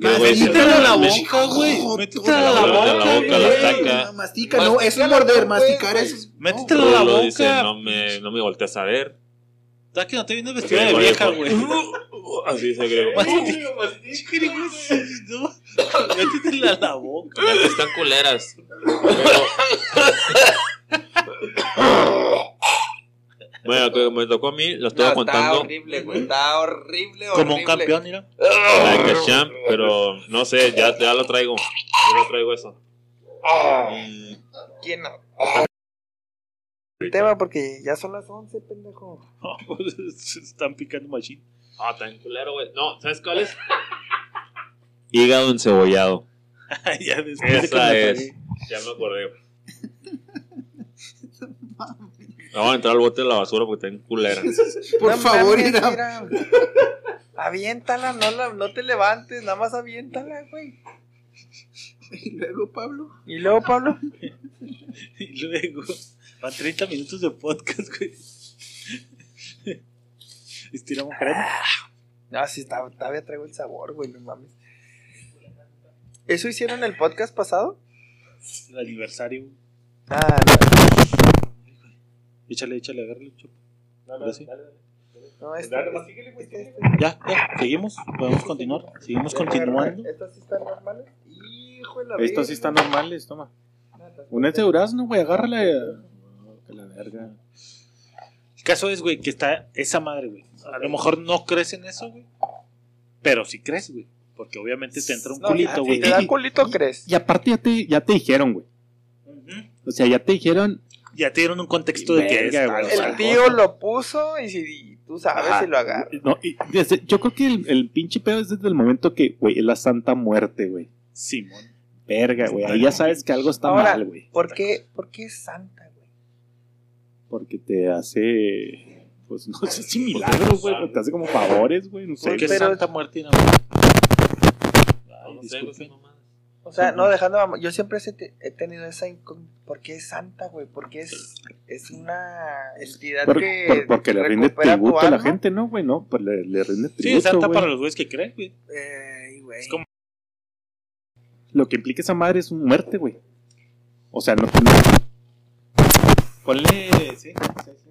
la boca, güey. Métetela la boca, boca, la güey. saca. Mastica, no, eso es morder, masticar güey. es. Métetela la boca. no no me volteas a ver. ¿Sabes que no te vienes vestida de vieja, yo- güey? [LAUGHS] Así Griego. [LAUGHS] No, Métetela en la boca. Las que están culeras. Bueno, que me tocó a mí, lo estoy No, Está contando. horrible, güey. Está horrible, horrible. Como un campeón, mira. Like a champ, pero no sé, ya, ya lo traigo. Yo lo traigo eso. Mm, ¿Quién no? El tema porque ya son las 11, pendejo. [LAUGHS] No, pues, se están picando machín. Ah, tan culero, güey. No, ¿sabes cuál es? [LAUGHS] Hígado encebollado. [LAUGHS] ya después de que Esa es. Ya me acordé. Vamos a entrar al bote de la basura porque está en culera. Por No favor, mames, Ira. mira. Aviéntala, no, la, no te levantes, nada más aviéntala, güey. Y luego, Pablo. Y luego, Pablo. Y luego, van 30 minutos de podcast, güey. [LAUGHS] Estiramos crema. No, sí, está- todavía traigo el sabor, güey, no mames. ¿Eso hicieron en el podcast pasado? El aniversario. Ah, no. Échale, échale, agárrale, chupo. Ahora sí. No, este, este- Ya, ya, seguimos. Podemos continuar. Seguimos continuando. ¿Estas sí están normales? Hijo de la Estos sí están normales, toma. Un es de durazno, güey, agárrala. Verga. El caso es, güey, que está esa madre, güey. A lo mejor no crees en eso, güey. Pero sí crees, güey. Porque obviamente te entra un No, culito, si güey. te da culito, crees. Y aparte ya te, ya te dijeron, güey. O sea, ya te dijeron. Ya te dieron un contexto de que es güey. El tío lo puso y si y tú sabes Ajá. si lo agarra. No, y desde- yo creo que el, el pinche pedo es desde el momento que, güey, es la santa muerte, güey. Simón. Verga, güey. Ahí ya sabes que algo está Ahora, mal, güey. ¿por qué, ¿por qué es santa? Porque te hace. Pues no sé si milagros, güey. Pero te hace como favores, güey. No sé. Porque pero- Santa Muerte y no. Ay, No sé, güey. O sea, no, dejando, yo siempre he tenido esa incógnita. ¿Por qué es santa, güey? Porque es, es una entidad Por- que por- porque le rinde tributo a la gente, ¿no, güey? No, pues le, le rinde Sí, tributo. es Santa güey. para los güeyes que creen, güey. Ey, güey. Es como- Lo que implica esa madre es muerte, güey. O sea, no. no- Ponle. Sí, sí, sí, sí.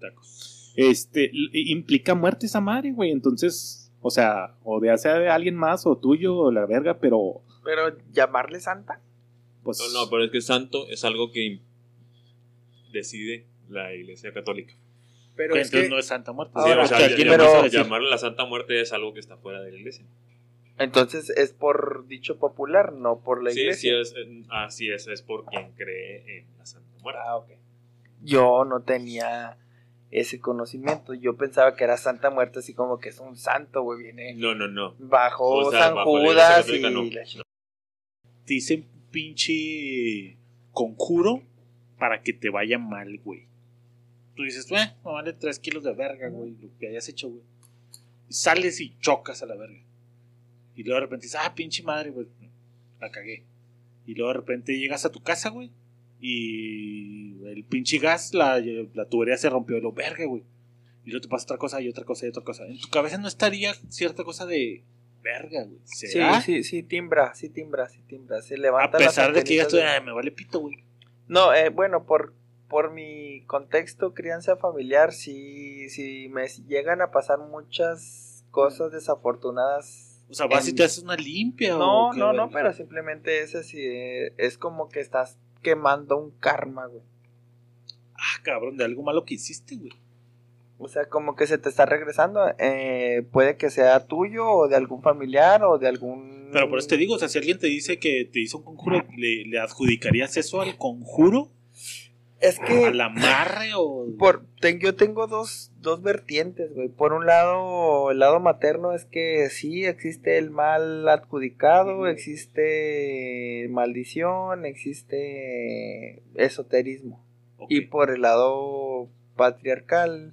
Tacos. Este, implica muerte esa madre, güey. Entonces, o sea, o de sea de alguien más o tuyo o la verga, pero Pero llamarle santa. pues. No, no, pero es que santo es algo que decide la iglesia católica. Pero Que es entonces que, no es Santa Muerte. Ahora, Sí, o sea, que aquí pero- llamarle la Santa Muerte es algo que está fuera de la iglesia. Entonces es por dicho popular, no por la Sí, sí, iglesia. es, eh, así es, es por quien cree en la Santa Muerte. Ah, ok. yo no tenía ese conocimiento. Yo pensaba que era Santa Muerte, así como que es un santo, güey, viene No, no, no. bajo O sea, San bajo la Iglesia Judas y no. la dicen pinche conjuro para que te vaya mal, güey. Tú dices, eh, me vale 3 kilos de verga, güey, lo que hayas hecho, güey. Sales y chocas a la verga. Y luego de repente dices, ah, pinche madre, güey, la cagué. Y luego de repente llegas a tu casa, güey. Y el pinche gas, la, la tubería se rompió de lo verga, güey. Y luego te pasa otra cosa y otra cosa y otra cosa. En tu cabeza no estaría cierta cosa de verga, güey. Sí, ¿Será? sí, sí, timbra, sí, timbra, sí, timbra. Se A levanta pesar de que ya estoy, "Ay, me vale pito, güey. No, eh, bueno, por, por mi contexto, crianza familiar, sí, sí me llegan a pasar muchas cosas desafortunadas. O sea, vas y en- te haces una limpia No, o no, no, pero simplemente es así, es como que estás quemando un karma, güey. Ah, cabrón, de algo malo que hiciste, güey. O sea, como que se te está regresando. eh, puede que sea tuyo o de algún familiar o de algún... Pero por eso te digo, o sea, si alguien te dice que te hizo un conjuro, ¿le, le adjudicarías eso al conjuro? Es que... ¿Al amarre o...? Por, ten- yo tengo dos, dos vertientes, güey. Por un lado, el lado materno es que sí existe el mal adjudicado, existe maldición, existe esoterismo. Y por el lado patriarcal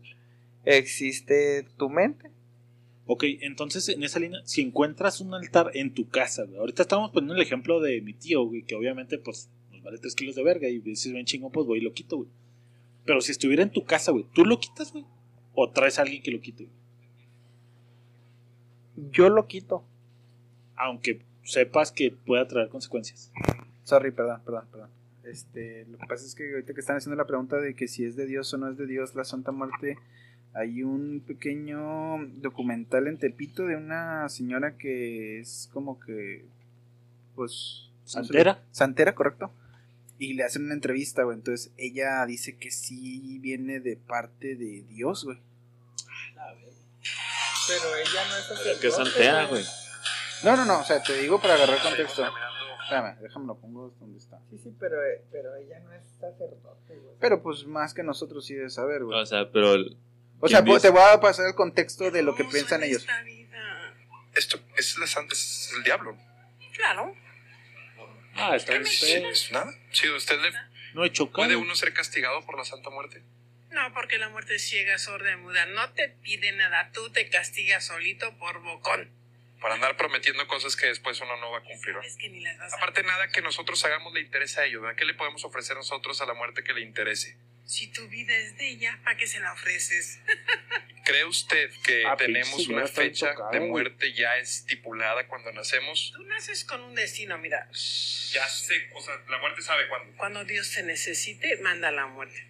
existe tu mente. Ok, entonces en esa línea, si encuentras un altar en tu casa, güey, ahorita estamos poniendo el ejemplo de mi tío, güey, que obviamente pues vale 3 kilos de verga y dices ven chingón, pues voy y lo quito, güey. Pero si estuviera en tu casa, güey, ¿tú lo quitas, güey? ¿O traes a alguien que lo quite, güey? Yo lo quito. Aunque sepas que pueda traer consecuencias. Sorry, perdón, perdón, perdón. Este, lo que pasa es que ahorita que están haciendo la pregunta de que si es de Dios o no es de Dios la Santa Muerte, hay un pequeño documental en Tepito de una señora que es como que, pues... ¿Santera? Santera, correcto. Y le hacen una entrevista, güey. Entonces ella dice que sí viene de parte de Dios, güey. Pero ella no es Pero que santea, güey. No, no, no, o sea, te digo para agarrar contexto. Espérame, déjame lo pongo donde está. Sí, sí, pero, pero ella no es sacerdote, güey. Pero pues más que nosotros sí debe saber, güey. O sea, pero. el- O sea, ¿quién pues, te voy a pasar el contexto de lo que piensan ellos. Esto es, la santa, es el diablo. Claro. Ah, está bien. Sí, nada. Si usted le No he chocado. puede uno ser castigado por la Santa Muerte. No, porque la muerte es ciega, sorda y muda. No te pide nada. Tú te castigas solito por bocón. Para andar prometiendo cosas que después uno no va a cumplir. ¿verdad? Sabes que ni las vas a... Aparte, nada que nosotros hagamos le interesa a ellos. ¿verdad? ¿Qué le podemos ofrecer nosotros a la muerte que le interese? Si tu vida es de ella, ¿para qué se la ofreces? [LAUGHS] ¿Cree usted que Ah, tenemos una fecha de muerte ya estipulada cuando nacemos? Tú naces con un destino, mira. Ya sé, o sea, la muerte sabe cuándo. Cuando Dios te necesite, manda la muerte.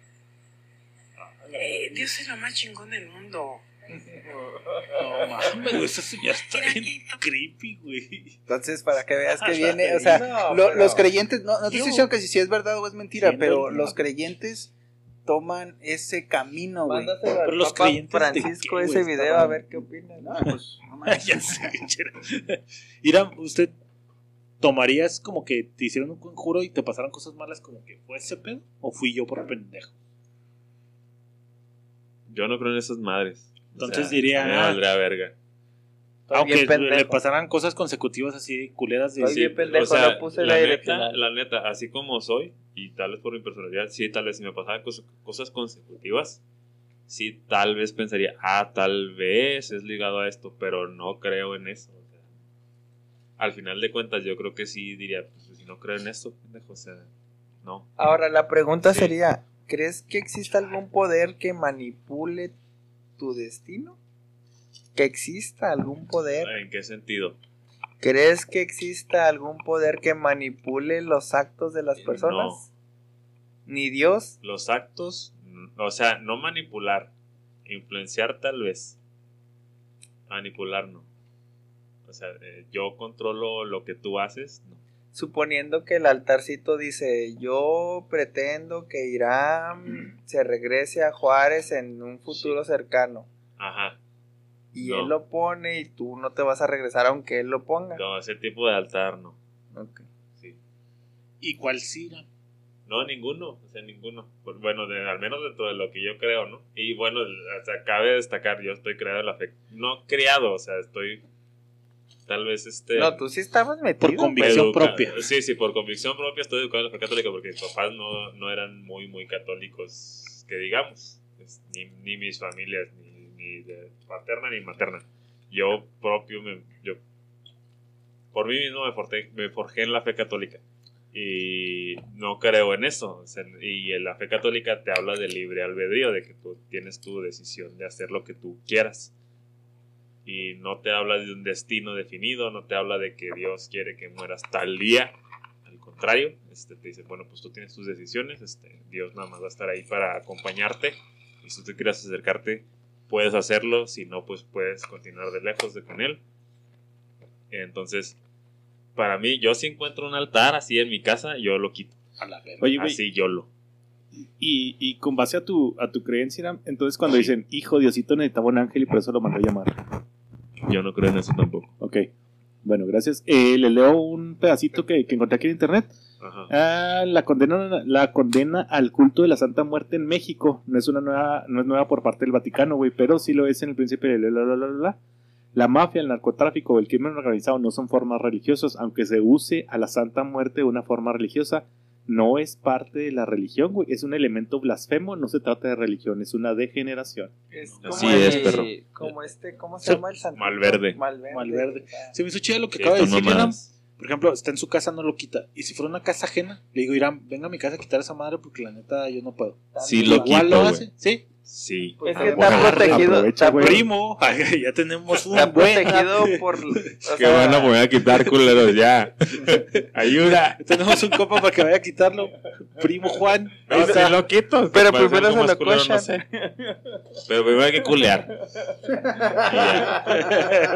Eh, Dios es lo más chingón del mundo. No mames, güey, esa señora está bien creepy, güey. Entonces, para que veas que [LAUGHS] viene, o sea, No, lo- pero- los creyentes, no, no te estoy diciendo que si, si es verdad o es mentira, pero los creyentes toman ese camino, güey. Pero los Papa creyentes de Francisco qué, ese güey, video estaban- a ver qué opina. No, pues, no mames. [LAUGHS] ya sé. Mira, [LAUGHS] usted tomarías como que te hicieron un conjuro y te pasaron cosas malas como que fue ese pedo o fui yo por pendejo. Yo no creo en esas madres. Entonces diría, Me ah, valdría verga. Aunque le pasaran cosas consecutivas así culeras de Estoy bien pendejo, o sea, no puse la la neta, la neta, así como soy, y tal vez por mi personalidad, sí, tal vez si me pasaran cos- cosas consecutivas, sí, tal vez pensaría, ah, tal vez es ligado a esto, pero no creo en eso. o sea. al final de cuentas, yo creo que sí diría, pues si no creo en esto, pendejo, o sea, no. Ahora, la pregunta Sí. sería, ¿crees que exista algún poder que manipule tu destino? ¿Que exista algún poder? ¿En qué sentido? ¿Crees que exista algún poder que manipule los actos de las Eh, personas? Ni Dios. Los actos, mm, o sea, no manipular, influenciar tal vez, manipular no. O sea, eh, yo controlo lo que tú haces, no. Suponiendo que el altarcito dice, yo pretendo que Irán se regrese a Juárez en un futuro cercano. Ajá. Y No. él lo pone y tú no te vas a regresar aunque él lo ponga. No, ese tipo de altar no. Ok. Sí. ¿Y cuál era? No, ninguno, o sea, ninguno. Bueno, de- al menos dentro de lo que yo creo, ¿no? Y bueno, o sea, cabe destacar, yo estoy creado en la fe. No criado, o sea, estoy tal vez este... No, tú sí estabas metido. Educa- Sí, sí, por convicción propia estoy educado en la fe católica porque mis papás no, no eran muy, muy católicos, que digamos. Ni, ni mis familias, ni, ni de paterna ni materna. Yo propio, me, yo por mí mismo me forjé, me forjé en la fe católica. Y no creo en eso. y en la fe católica te habla de libre albedrío, de que tú tienes tu decisión de hacer lo que tú quieras y no te habla de un destino definido, no te habla de que Dios quiere que mueras tal día. Al contrario, este, te dice, bueno, pues tú tienes tus decisiones, este, Dios nada más va a estar ahí para acompañarte y si tú quieres acercarte, puedes hacerlo, si no, pues puedes continuar de lejos de con Él. Entonces, para mí, yo si encuentro un altar así en mi casa, yo lo quito. A la verga. Oye, güey. Así yo lo. Y, y con base a tu, a tu creencia, entonces cuando dicen, hijo, Diosito necesitaba un ángel y por eso lo mandó a llamar. Yo no creo en eso tampoco. Ok. Bueno, gracias. Eh, le leo un pedacito que, que encontré aquí en internet. Ajá. Ah, la condena la condena al culto de la Santa Muerte en México no es una nueva no es nueva por parte del Vaticano güey pero sí lo es en el principio de la, la, la, la, la. la mafia el narcotráfico o el crimen organizado no son formas religiosas aunque se use a la Santa Muerte de una forma religiosa no es parte de la religión güey es un elemento blasfemo no se trata de religión es una degeneración Es como es, el- perro. Como este, ¿cómo se llama el santo? Malverde. Malverde. Malverde. Se me hizo chido lo que Sí, acaba de decir. Por ejemplo, está en su casa, no lo quita. Y si fuera una casa ajena, le digo, Irán, venga a mi casa a quitar esa madre porque la neta yo no puedo. Sí lo Igual quito, lo hace, ¿sí? Sí. Es que está protegido. Está. Primo, [LAUGHS] ya tenemos un está buen. protegido por. [LAUGHS] Que sea, bueno, me voy a quitar culeros ya. [LAUGHS] Ayuda. Tenemos un copa para que vaya a quitarlo. Primo Juan. No, lo quito. Pero primero se lo culero, no cochan. sé. Pero primero hay que culear.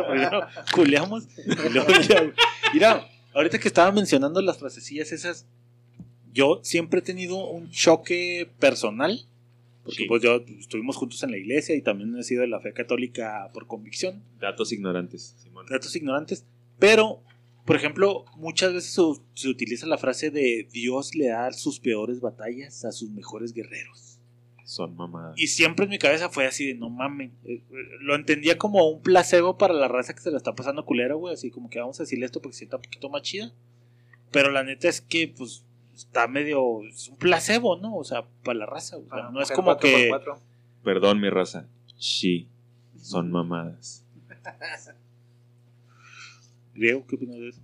Primero culeamos luego ya. Mira, ahorita que estaba mencionando las frasecillas esas, yo siempre he tenido un choque personal. Porque Sí. pues yo estuvimos juntos en la iglesia y también he sido de la fe católica por convicción. Datos ignorantes, Simón. datos ignorantes. Pero, por ejemplo, muchas veces se, se utiliza la frase de Dios le da sus peores batallas a sus mejores guerreros. Son mamadas. Y siempre en mi cabeza fue así de no mamen. Eh, eh, Lo entendía como un placebo para la raza que se la está pasando culera, güey. Así como que vamos a decirle esto porque se sienta un poquito más chida. Pero la neta es que, pues, está medio. Es un placebo, ¿no? O sea, para la raza, güey. O sea, no es como cuatro que. Perdón, mi raza. Sí. Son mamadas. [LAUGHS] Griego, ¿qué opinas de eso?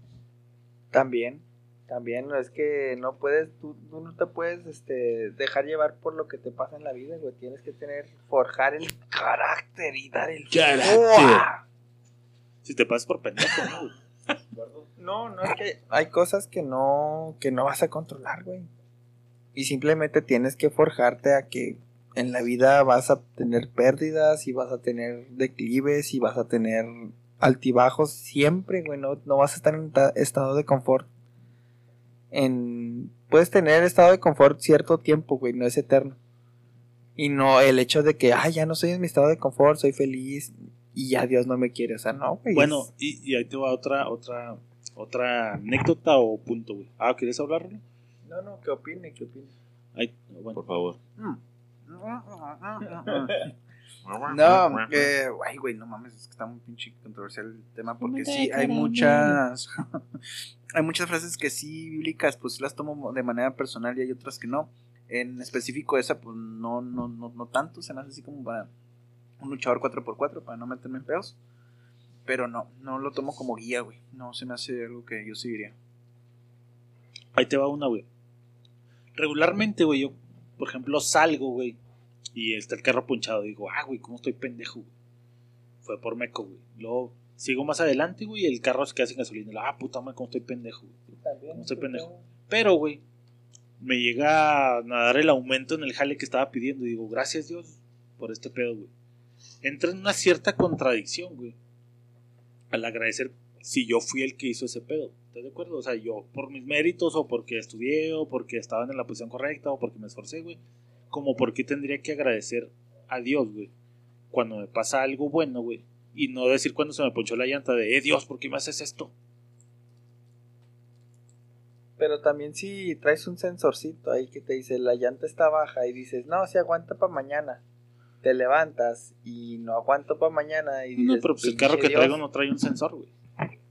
También, también, es que no puedes, tú, tú no te puedes este, dejar llevar por lo que te pasa en la vida, güey. Tienes que tener, forjar el carácter y dar el Carácter. ¡Uah! Si te pasas por pendejo, ¿no? No, no es que hay cosas que no, que no vas a controlar, güey. Y simplemente tienes que forjarte a que en la vida vas a tener pérdidas y vas a tener declives y vas a tener altibajos siempre, güey. No, no vas a estar en ta- estado de confort. En, puedes tener estado de confort cierto tiempo, güey, no es eterno. Y no el hecho de que, ay, ya no soy en mi estado de confort, soy feliz y ya Dios no me quiere. O sea, no, güey. Bueno, y, y ahí te va otra, otra, otra anécdota o punto, güey. Ah, ¿quieres hablarlo? No, no, que opine, que opine. Ay, bueno. Por favor. [LAUGHS] No, eh, ay, güey, no mames, es que está muy pinche controversial el tema porque sí, hay muchas, [LAUGHS] hay muchas frases que sí bíblicas, pues sí las tomo de manera personal y hay otras que no. En específico esa, pues no, no, no, no tanto, se me hace así como para un luchador 4x4, para no meterme en pedos. Pero no, no lo tomo como guía, güey. No se me hace algo que yo seguiría. Ahí te va una, güey. Regularmente, güey, yo, por ejemplo, salgo, güey, y está el carro punchado. Digo, ah, güey, ¿cómo estoy pendejo, güey? Fue por meco, güey. Luego sigo más adelante, güey, y el carro se queda sin gasolina. Ah, puta madre, ¿cómo estoy pendejo, güey? ¿Cómo estoy pendejo? Pero, güey, me llega a dar el aumento en el jale que estaba pidiendo. Y digo, gracias Dios por este pedo, güey. Entra en una cierta contradicción, güey. Al agradecer si yo fui el que hizo ese pedo. ¿Estás de acuerdo? O sea, yo por mis méritos o porque estudié o porque estaba en la posición correcta o porque me esforcé, güey. Como porque tendría que agradecer a Dios, güey. Cuando me pasa algo bueno, güey. Y no decir cuando se me ponchó la llanta de, eh, Dios, ¿por qué me haces esto? Pero también si traes un sensorcito ahí que te dice la llanta está baja y dices, no, se aguanta para mañana. Te levantas y no aguanto para mañana y dices, No, pero pues el "Pinche carro que Dios". traigo no trae un sensor, güey.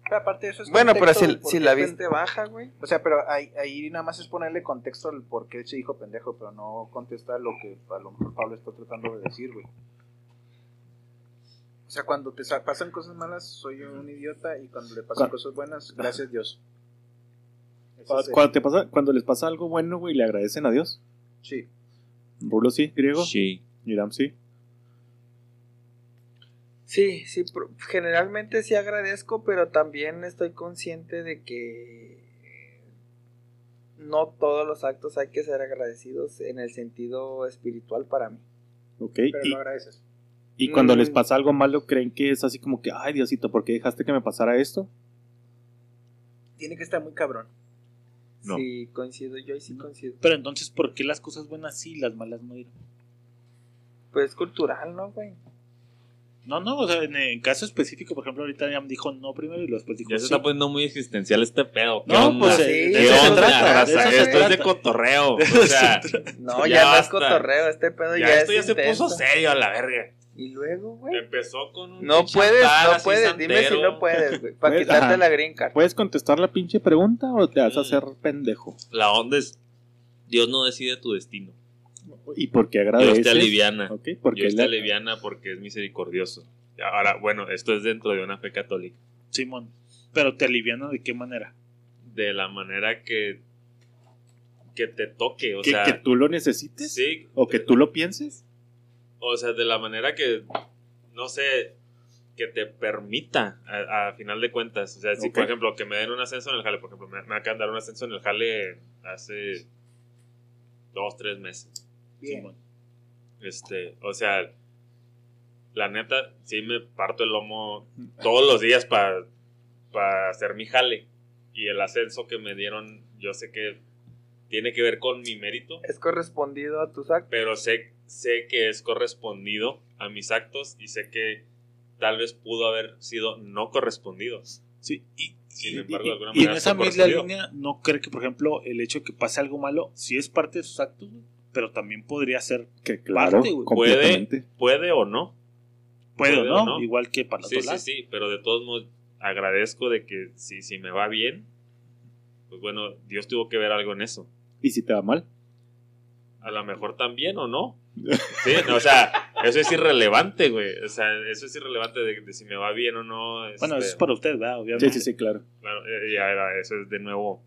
Pero aparte de eso es Bueno, pero si- si la viste baja, güey. O sea, pero ahí, ahí nada más es ponerle contexto al por qué se dijo pendejo, pero no contesta lo que a lo mejor Pablo está tratando de decir, güey. O sea, cuando te sa- pasan cosas malas, soy un idiota, y cuando le pasan cosas buenas, gracias Dios. Cuando te pasa, cuando les pasa algo bueno, güey, le agradecen a Dios. Sí. Rulo sí, griego. Sí. Iram sí. Sí, generalmente sí agradezco, pero también estoy consciente de que no todos los actos hay que ser agradecidos en el sentido espiritual para mí. Ok. Pero Y, lo agradeces. y cuando les Mm. pasa algo malo, ¿creen que es así como que, ay, Diosito, ¿por qué dejaste que me pasara esto? Tiene que estar muy cabrón. No. Sí, coincido, yo y sí coincido. Pero entonces, ¿por qué las cosas buenas sí y las malas no ir? Pues es cultural, ¿no, güey? No, no, o sea, en, en caso específico, por ejemplo, ahorita ya me dijo no primero y después dijo Ya se sí. está poniendo muy existencial este pedo. ¿Qué No, onda? pues, Sí, eh, ¿Qué de eso se trata, de eso se Esto es de cotorreo. [LAUGHS] O se sea. No, Ya ya, no es cotorreo, este pedo ya ya, esto ya se puso serio a la verga. Y luego, güey. Empezó con un No puedes, no puedes, dime si no puedes, güey, para Pues, quitarte ajá. la green card. ¿Puedes contestar la pinche pregunta o te vas a Mm. hacer pendejo? La onda es, Dios no decide tu destino. ¿Y por qué agradeces? Dios te aliviana. Ok, porque Dios te la- aliviana porque es misericordioso. Ahora, bueno, esto es dentro de una fe católica. Simón. Pero te aliviana de qué manera. De la manera que, que te toque, o que, sea... que tú lo necesites Sí, o que tú lo pienses. o sea, de la manera que, no sé, que te permita, a, a final de cuentas. O sea, si por ejemplo, que me den un ascenso en el jale, por ejemplo, me, me acaban de dar un ascenso en el jale hace dos, tres meses. Bien. Simón. Este, o sea, la neta, sí me parto el lomo todos los días para hacer mi jale. Y el ascenso que me dieron, yo sé que tiene que ver con mi mérito, Es correspondido a tus actos. pero sé, sé que es correspondido a mis actos y sé que tal vez pudo haber sido no correspondidos. Sí, y, Sin y- embargo, de alguna y en manera esa misma línea, ¿no cree que, por ejemplo, el hecho de que pase algo malo, sí es parte de sus actos? Pero también podría ser, Que claro, Parte, güey. completamente. Puede o no, puede o Puede no, o no. igual que para Sí, otro sí, lado. sí, pero de todos modos agradezco de que si, si me va bien, pues bueno, Dios tuvo que ver algo en eso. ¿Y si te va mal? A lo mejor también o no. Sí, no, o sea, eso es irrelevante, güey. O sea, eso es irrelevante de, de si me va bien o no. Bueno, este, eso es para usted, ¿verdad? Obviamente. Sí, sí, sí, claro. claro, eh, ya era- eso es de nuevo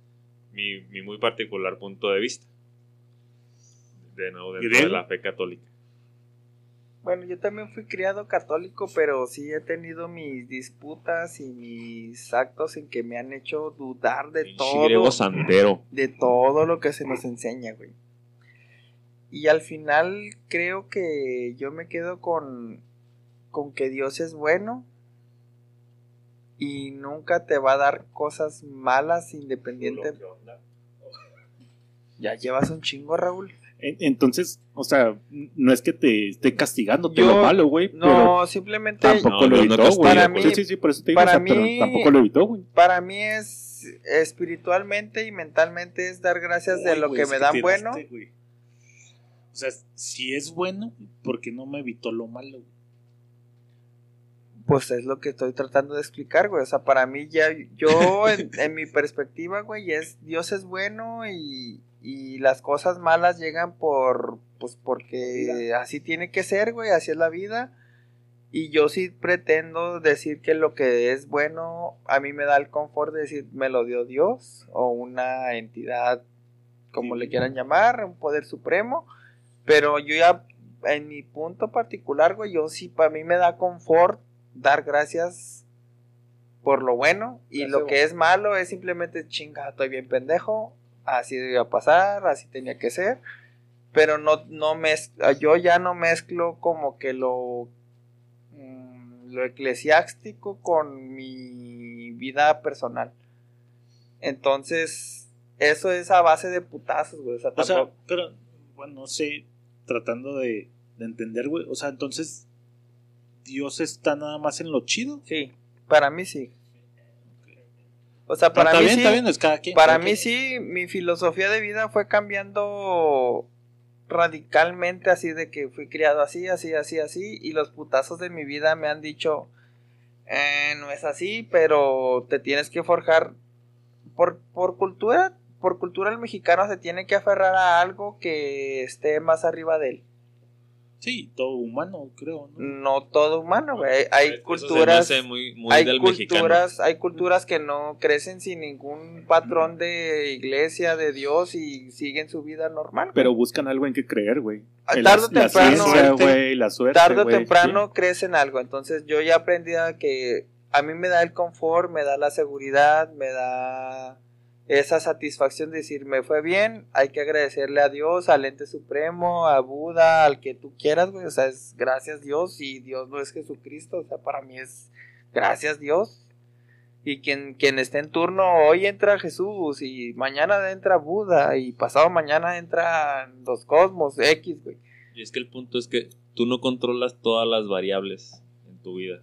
mi, mi muy particular punto de vista. De nuevo, dentro de la fe católica. Bueno, yo también fui criado católico, pero sí he tenido mis disputas y mis actos en que me han hecho dudar de todo. santero. de todo lo que se nos enseña, güey. Y al final creo que yo me quedo con, con que Dios es bueno y nunca te va a dar cosas malas independiente. Ya llevas un chingo, Raúl. En- Entonces, o sea, no es que te esté castigando Yo- lo malo, güey, pero No, simplemente tampoco No, lo no, no evitó, güey. para mí- sí, sí, sí, por eso te digo, para o sea, pero mí- tampoco lo evitó, güey. para mí es espiritualmente y mentalmente es dar gracias de lo que me dan bueno. O sea, si es bueno, ¿por qué no me evitó lo malo? güey? Pues es lo que estoy tratando de explicar, güey. O sea, para mí ya, yo en, en mi perspectiva, güey, es Dios es bueno y, y las cosas malas llegan por, pues porque así tiene que ser, güey, así es la vida. Y yo sí pretendo decir que lo que es bueno a mí me da el confort de decir me lo dio Dios o una entidad, como le quieran llamar, un poder supremo. Pero yo ya, en mi punto particular, güey, yo sí, para mí me da confort dar gracias por lo bueno y Gracias, lo güey. que es malo es simplemente chinga, estoy bien pendejo, así debía pasar, así tenía que ser, pero no, no yo ya no mezclo como que lo, mm, lo eclesiástico con mi vida personal. Entonces, eso es a base de putazos, güey. O sea, O sea, tampoco- pero, bueno, no sé, tratando de, de entender, güey. O sea, entonces, Dios está nada más en lo chido. sí, para mí sí. O sea, para mí bien, sí, está bien, es cada quien. para cada mí quien. sí, mi filosofía de vida fue cambiando radicalmente así de que fui criado así, así, así, así y los putazos de mi vida me han dicho "Eh, no es así, pero te tienes que forjar por, por cultura, por cultura el mexicano se tiene que aferrar a algo que esté más arriba de él. Sí, todo humano, creo. ¿no? No todo humano, güey. Hay Eso se me culturas hace muy, muy hay del mexicano. culturas, hay culturas que no crecen sin ningún patrón de iglesia, de Dios y siguen su vida normal. Pero buscan algo en que creer, güey. Ah, tarde o la, la temprano, güey, la suerte, Tarde o temprano crecen algo. Entonces yo ya aprendí a que a mí me da el confort, me da la seguridad, me da esa satisfacción de decir, me fue bien, hay que agradecerle a Dios, al ente supremo, a Buda, al que tú quieras, güey. O sea, es gracias Dios y Dios no es Jesucristo. O sea, para mí es gracias Dios. Y quien, quien esté en turno, hoy entra Jesús y mañana entra Buda y pasado mañana entra los cosmos X, güey. Y es que el punto es que tú no controlas todas las variables en tu vida.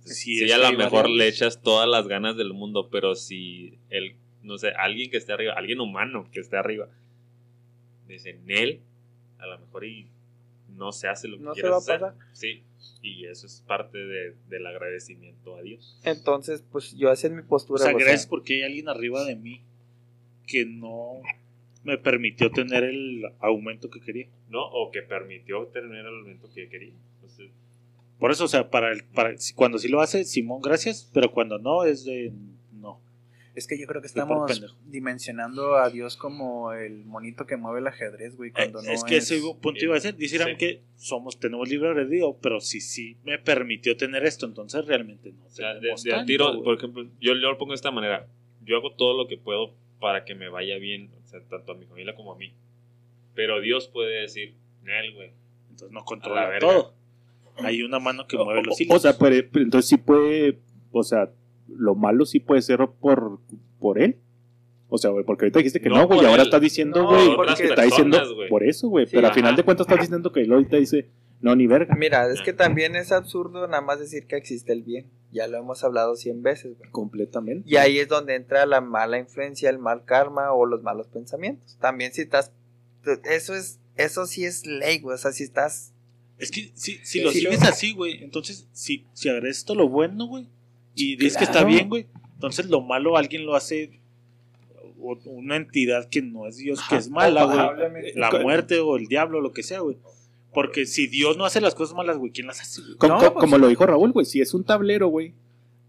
Sí, si a lo mejor variables. le echas todas las ganas del mundo, pero si el, no sé, alguien que esté arriba, alguien humano que esté arriba, dice en él, a lo mejor y no se hace lo que No se va a hacer. pasar. Sí, y eso es parte de- del agradecimiento a Dios. Entonces, pues yo esa es mi O postura. sea, o gracias sea, porque hay alguien arriba de mí que no me permitió tener el aumento que quería. ¿No? O que permitió tener el alimento que quería. Entonces, Por eso, o sea, para el, para, cuando sí lo hace, Simón, gracias, pero cuando no, es de. Es que yo creo que estamos dimensionando a Dios como el monito que mueve el ajedrez, güey, cuando no Eh, es que ese punto iba a ser, dijeran Sí. que somos, tenemos libre albedrío, pero si sí me permitió tener esto, entonces realmente no. o sea, de, tanto, tiro, güey. por ejemplo, yo, yo lo pongo de esta manera. Yo hago todo lo que puedo para que me vaya bien, o sea, tanto a mi familia como a mí. Pero Dios puede decir, Nel, güey. Entonces no controla todo. Hay una mano que mueve los hilos. o sea, pero, pero entonces sí puede, o sea, lo malo sí puede ser por, por él. O sea, güey, porque ahorita dijiste que No no, güey, por y ahora él. estás diciendo, No, güey, porque- que está diciendo güey. por eso, güey. Sí, pero al final de cuentas estás diciendo que él ahorita dice, no, ni verga. Mira, es que también es absurdo nada más decir que existe el bien. Ya lo hemos hablado cien veces, güey. Completamente. Y ahí es donde entra la mala influencia, el mal karma o los malos pensamientos. También si estás... Eso es... Eso sí es ley, güey. O sea, si estás... Es que si, si lo Sí, sigues yo- así, güey, entonces si, si agradeces todo lo bueno, güey, y dices que está bien, güey, entonces lo malo alguien lo hace o- una entidad que no es Dios, que es mala, güey. La muerte o el diablo, lo que sea, güey. Porque si Dios no hace las cosas malas, güey, ¿quién las hace? Como, No, pues- como lo dijo Raúl, güey, si es un tablero, güey,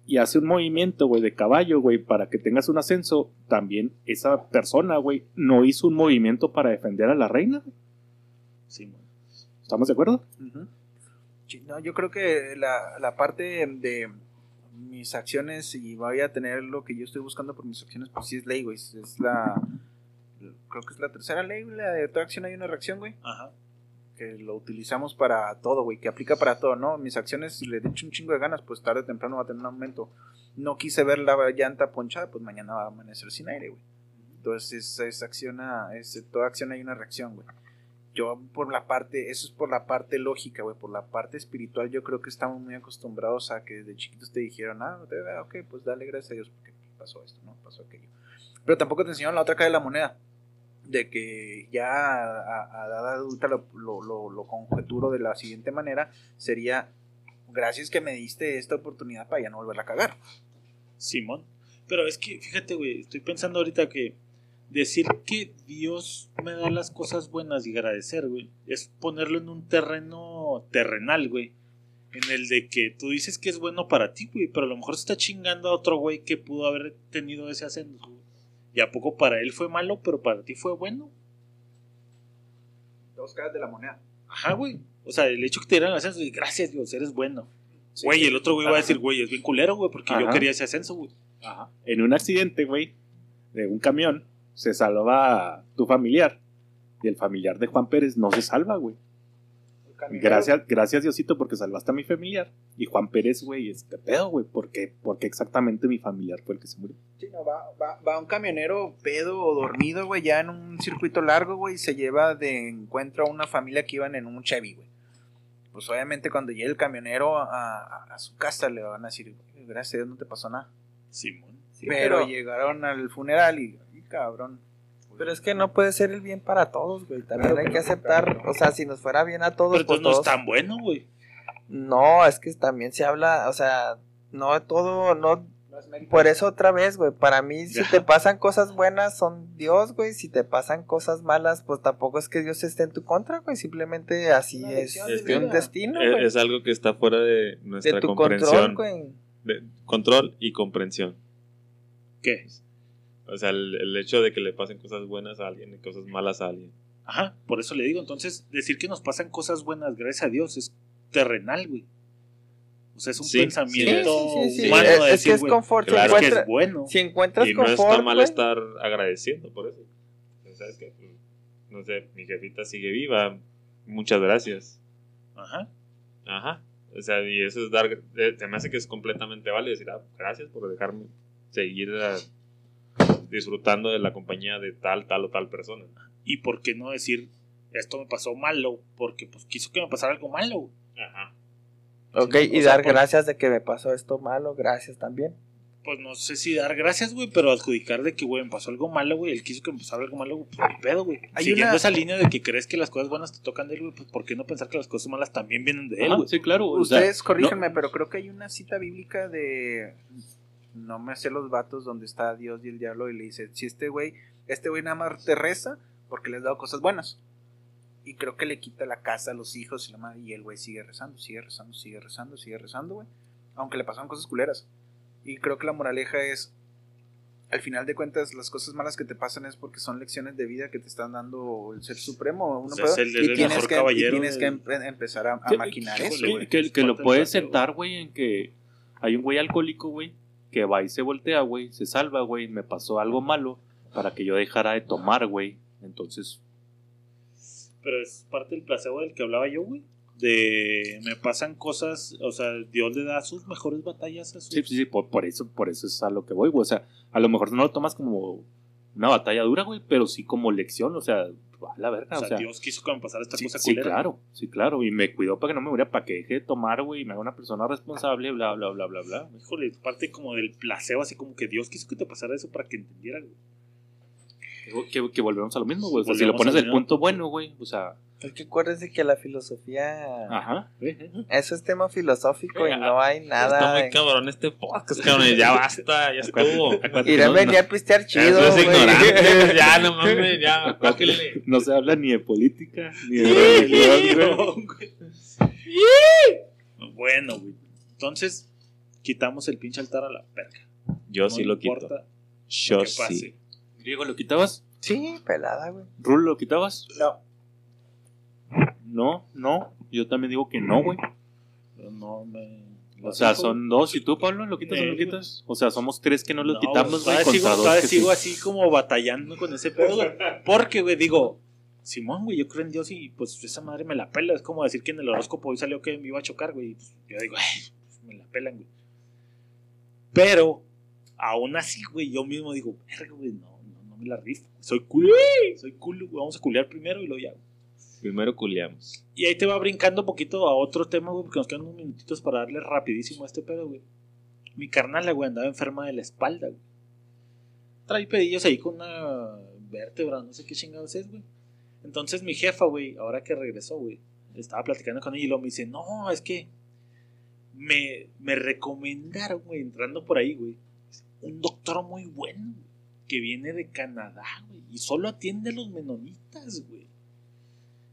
y hace un movimiento, güey, de caballo, güey, para que tengas un ascenso, también esa persona, güey, no hizo un movimiento para defender a la reina. güey. Sí, man. ¿Estamos de acuerdo? Sí, no, yo creo que la, la parte de mis acciones y voy a tener lo que yo estoy buscando por mis acciones, pues sí es ley, güey. Es la. Creo que es la tercera ley, güey, la de toda acción hay una reacción, güey. Ajá. Que lo utilizamos para todo, güey. Que aplica para todo, ¿no? Mis acciones, si le echo un chingo de ganas, pues tarde o temprano va a tener un aumento. No quise ver la llanta ponchada, pues mañana va a amanecer sin aire, güey. Entonces, es, acción a- es, toda acción hay una reacción, güey yo por la parte, eso es por la parte lógica, güey, por la parte espiritual yo creo que estamos muy acostumbrados a que de chiquitos te dijeron, ah, ok, pues dale gracias a Dios porque pasó esto, ¿no? Pasó aquello. Pero tampoco te enseñaron la otra cara de la moneda, de que ya a, a edad adulta lo, lo, lo, lo conjeturo de la siguiente manera, sería, gracias que me diste esta oportunidad para ya no volverla a cagar. Simón. Pero es que, fíjate, güey, estoy pensando ahorita que decir que Dios me da las cosas buenas y agradecer, güey, es ponerlo en un terreno terrenal, güey. En el de que tú dices que es bueno para ti, güey, pero a lo mejor se está chingando a otro güey que pudo haber tenido ese ascenso, güey. Y a poco para él fue malo, pero para ti fue bueno. Dos caras de la moneda. Ajá, güey. O sea, el hecho que te dieran el ascenso, y gracias Dios, eres bueno. Güey, el otro güey va a decir, güey, es bien culero, güey, porque yo Ajá. quería ese ascenso, güey. Ajá. En un accidente, güey, de un camión, se salva tu familiar. Y el familiar de Juan Pérez no se salva, güey. Gracias, gracias Diosito porque salvaste a mi familiar. Y Juan Pérez, güey, este pedo, güey. ¿Por qué? Porque exactamente mi familiar fue el que se murió. Sí, no, va, va, va un camionero pedo o dormido, güey, ya en un circuito largo, güey, y se lleva de encuentro a una familia que iban en un Chevy, güey. Pues obviamente cuando llegue el camionero a, a- a su casa le van a decir, "Güey, gracias a Dios no te pasó nada. Simón. Sí, pero, pero- llegaron al funeral y cabrón. Pero es que no puede ser el bien para todos, güey. También hay que aceptar, o sea, si nos fuera bien a todos, Pero pues entonces no es tan bueno, güey. No, es que también se habla, o sea, no todo, no. Por eso otra vez, güey, para mí si Ya. te pasan cosas buenas son Dios, güey, si te pasan cosas malas, pues tampoco es que Dios esté en tu contra, güey, simplemente así es, es un destino, Es, güey, es algo que está fuera de nuestra de tu comprensión. control, güey. de- control y comprensión. ¿Qué? O sea, el, el hecho de que le pasen cosas buenas a alguien y cosas malas a alguien. Ajá, por eso le digo. Entonces, decir que nos pasan cosas buenas, gracias a Dios, es terrenal, güey. O sea, es un Sí, pensamiento Sí, sí, sí, sí. humano Es, de es decir, que es confort, claro. si, es que encuentra- es bueno. si encuentras Y no confort, está mal güey, estar agradeciendo por eso. ¿Sabes qué? No sé, mi jefita sigue viva. Muchas gracias. Ajá. Ajá. O sea, y eso es dar. eh, Se me hace que es completamente válido decir, ah, gracias por dejarme seguir ah, disfrutando de la compañía de tal, tal o tal persona. Y por qué no decir, esto me pasó malo, porque pues quiso que me pasara algo malo. güey. Ajá. Ok, y o dar por- gracias de que me pasó esto malo, gracias también. Pues no sé si dar gracias, güey, pero adjudicar de que, güey, me pasó algo malo, güey. Él quiso que me pasara algo malo, güey. Pues pedo, güey. Siguiendo una- esa línea de que crees que las cosas buenas te tocan de él, güey, pues ¿por qué no pensar que las cosas malas también vienen de él, güey? sí, claro. o sea, Ustedes corríjanme, no- pero creo que hay una cita bíblica de. No me sé los vatos donde está Dios y el diablo y le dice: Si este güey, este güey nada más te reza porque le has dado cosas buenas. Y creo que le quita la casa a los hijos y la madre. Y el güey sigue rezando, sigue rezando, sigue rezando, sigue rezando, güey. Aunque le pasaron cosas culeras. Y creo que la moraleja es. Al final de cuentas, las cosas malas que te pasan es porque son lecciones de vida que te están dando el ser supremo. Uno O sea, es el- y el tienes mejor que, y tienes que empe- empezar a, a maquinar que- eso, que- güey. que, que lo puedes sentar, güey, en que hay un güey alcohólico, güey, que va y se voltea, güey, se salva, güey, me pasó algo malo para que yo dejara de tomar, güey. Entonces, Pero es parte del placebo del que hablaba yo, güey. De me pasan cosas, o sea, Dios le da sus mejores batallas a sus. sí, sí, sí, por, por eso, por eso es a lo que voy, güey. O sea, a lo mejor no lo tomas como una batalla dura, güey, pero sí como lección, o sea, a la verga, o o sea. Dios quiso que me pasara esta Sí, cosa sí, culera. claro, sí, claro. Y me cuidó para que no me muriera, para que deje de tomar, güey, y me haga una persona responsable, bla, bla, bla, bla, bla. Híjole, parte como del placebo, así como que Dios quiso que te pasara eso para que entendieras, güey. Que, que volvemos a lo mismo, güey. O sea, si lo pones del punto bueno, güey, o sea, Es que acuérdense que la filosofía. ajá. Eso es tema filosófico y Eh, no hay Está nada. muy en- cabrón este podcast, cabrón. Ya basta, ya [LAUGHS] estuvo. Irán venía a pistear chido. Eso es güey. ignorante. Ya, no [LAUGHS] mames, ya. bájale. No se habla ni de política, ni de religión, güey. Bueno, güey. Entonces, quitamos el pinche altar a la perca. Yo No sí lo quito. importa Yo lo que sí. Diego, ¿lo quitabas? Sí, pelada, güey. ¿Rulo, lo quitabas? No. No, no. Yo también digo que no, güey. No me. O sea, son dos. ¿Y tú, Pablo, lo quitas o no lo Eh, quitas? O sea, somos tres que no lo No, quitamos, güey, sigo, sigo sí. así como batallando con ese pedo, güey. Porque, güey, digo, Simón, güey, yo creo en Dios y pues esa madre me la pela. Es como decir que en el horóscopo hoy salió que me iba a chocar, güey. Pues, yo digo, ay, pues, me la pelan, güey. Pero, aún así, güey, yo mismo digo, verga, güey, no, no, no me la rifo. Soy culo, soy culo, güey. Vamos a culear primero y luego ya, güey. Primero culeamos. Y ahí te va brincando un poquito a otro tema, güey, porque nos quedan unos minutitos para darle rapidísimo a este pedo, güey. Mi carnal, güey, andaba enferma de la espalda, güey. Trae pedillos ahí con una vértebra, no sé qué chingados es, güey. Entonces mi jefa, güey, ahora que regresó, güey, estaba platicando con ella y luego me dice, no, es que me, me recomendaron, güey, entrando por ahí, güey, un doctor muy bueno, que viene de Canadá, güey, y solo atiende a los menonitas, güey.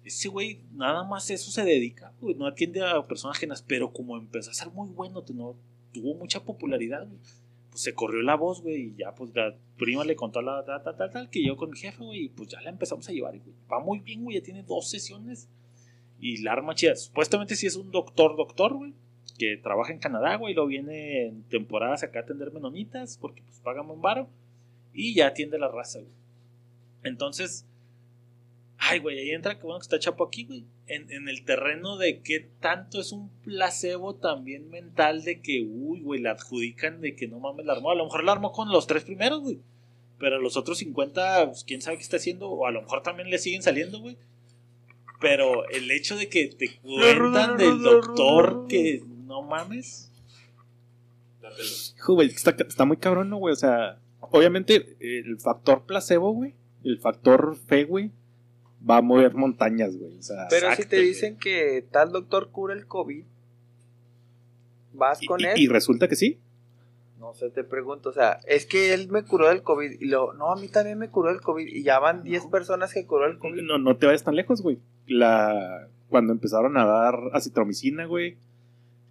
Ese güey nada más eso se dedica, güey, no atiende a personas ajenas, pero como empezó a ser muy bueno, tu- no- tuvo mucha popularidad, güey, pues se corrió la voz, güey, y ya pues la prima le contó la tal, tal, que yo con mi jefe, güey, y pues ya la empezamos a llevar, güey. Va muy bien, güey, ya tiene dos sesiones y la arma chida. Supuestamente sí es un doctor, doctor, güey, que trabaja en Canadá, güey, y lo viene en temporadas acá a atender menonitas, porque pues pagan un varo, y ya atiende la raza, güey. Entonces, ay, güey, ahí entra, que bueno que está Chapo aquí, güey, en, en el terreno de qué tanto es un placebo también mental de que, uy, güey, la adjudican de que no mames la armó. A lo mejor la armó con los tres primeros, güey. Pero los otros 50, pues, quién sabe qué está haciendo, o a lo mejor también le siguen saliendo, güey. Pero el hecho de que te cuentan del doctor que no mames. Hijo, güey, está, está muy cabrón, ¿no, güey? O sea, obviamente el factor placebo, güey, el factor fe, güey, va a mover montañas, güey. O sea, Pero si te güey. dicen que tal doctor cura el COVID, ¿vas con y- él? y resulta que sí. No sé, te pregunto, o sea, es que él me curó del COVID y luego, no, a mí también me curó el COVID y ya van 10 personas que curó el COVID. No, no te vayas tan lejos, güey. La, cuando empezaron a dar acitromicina, güey,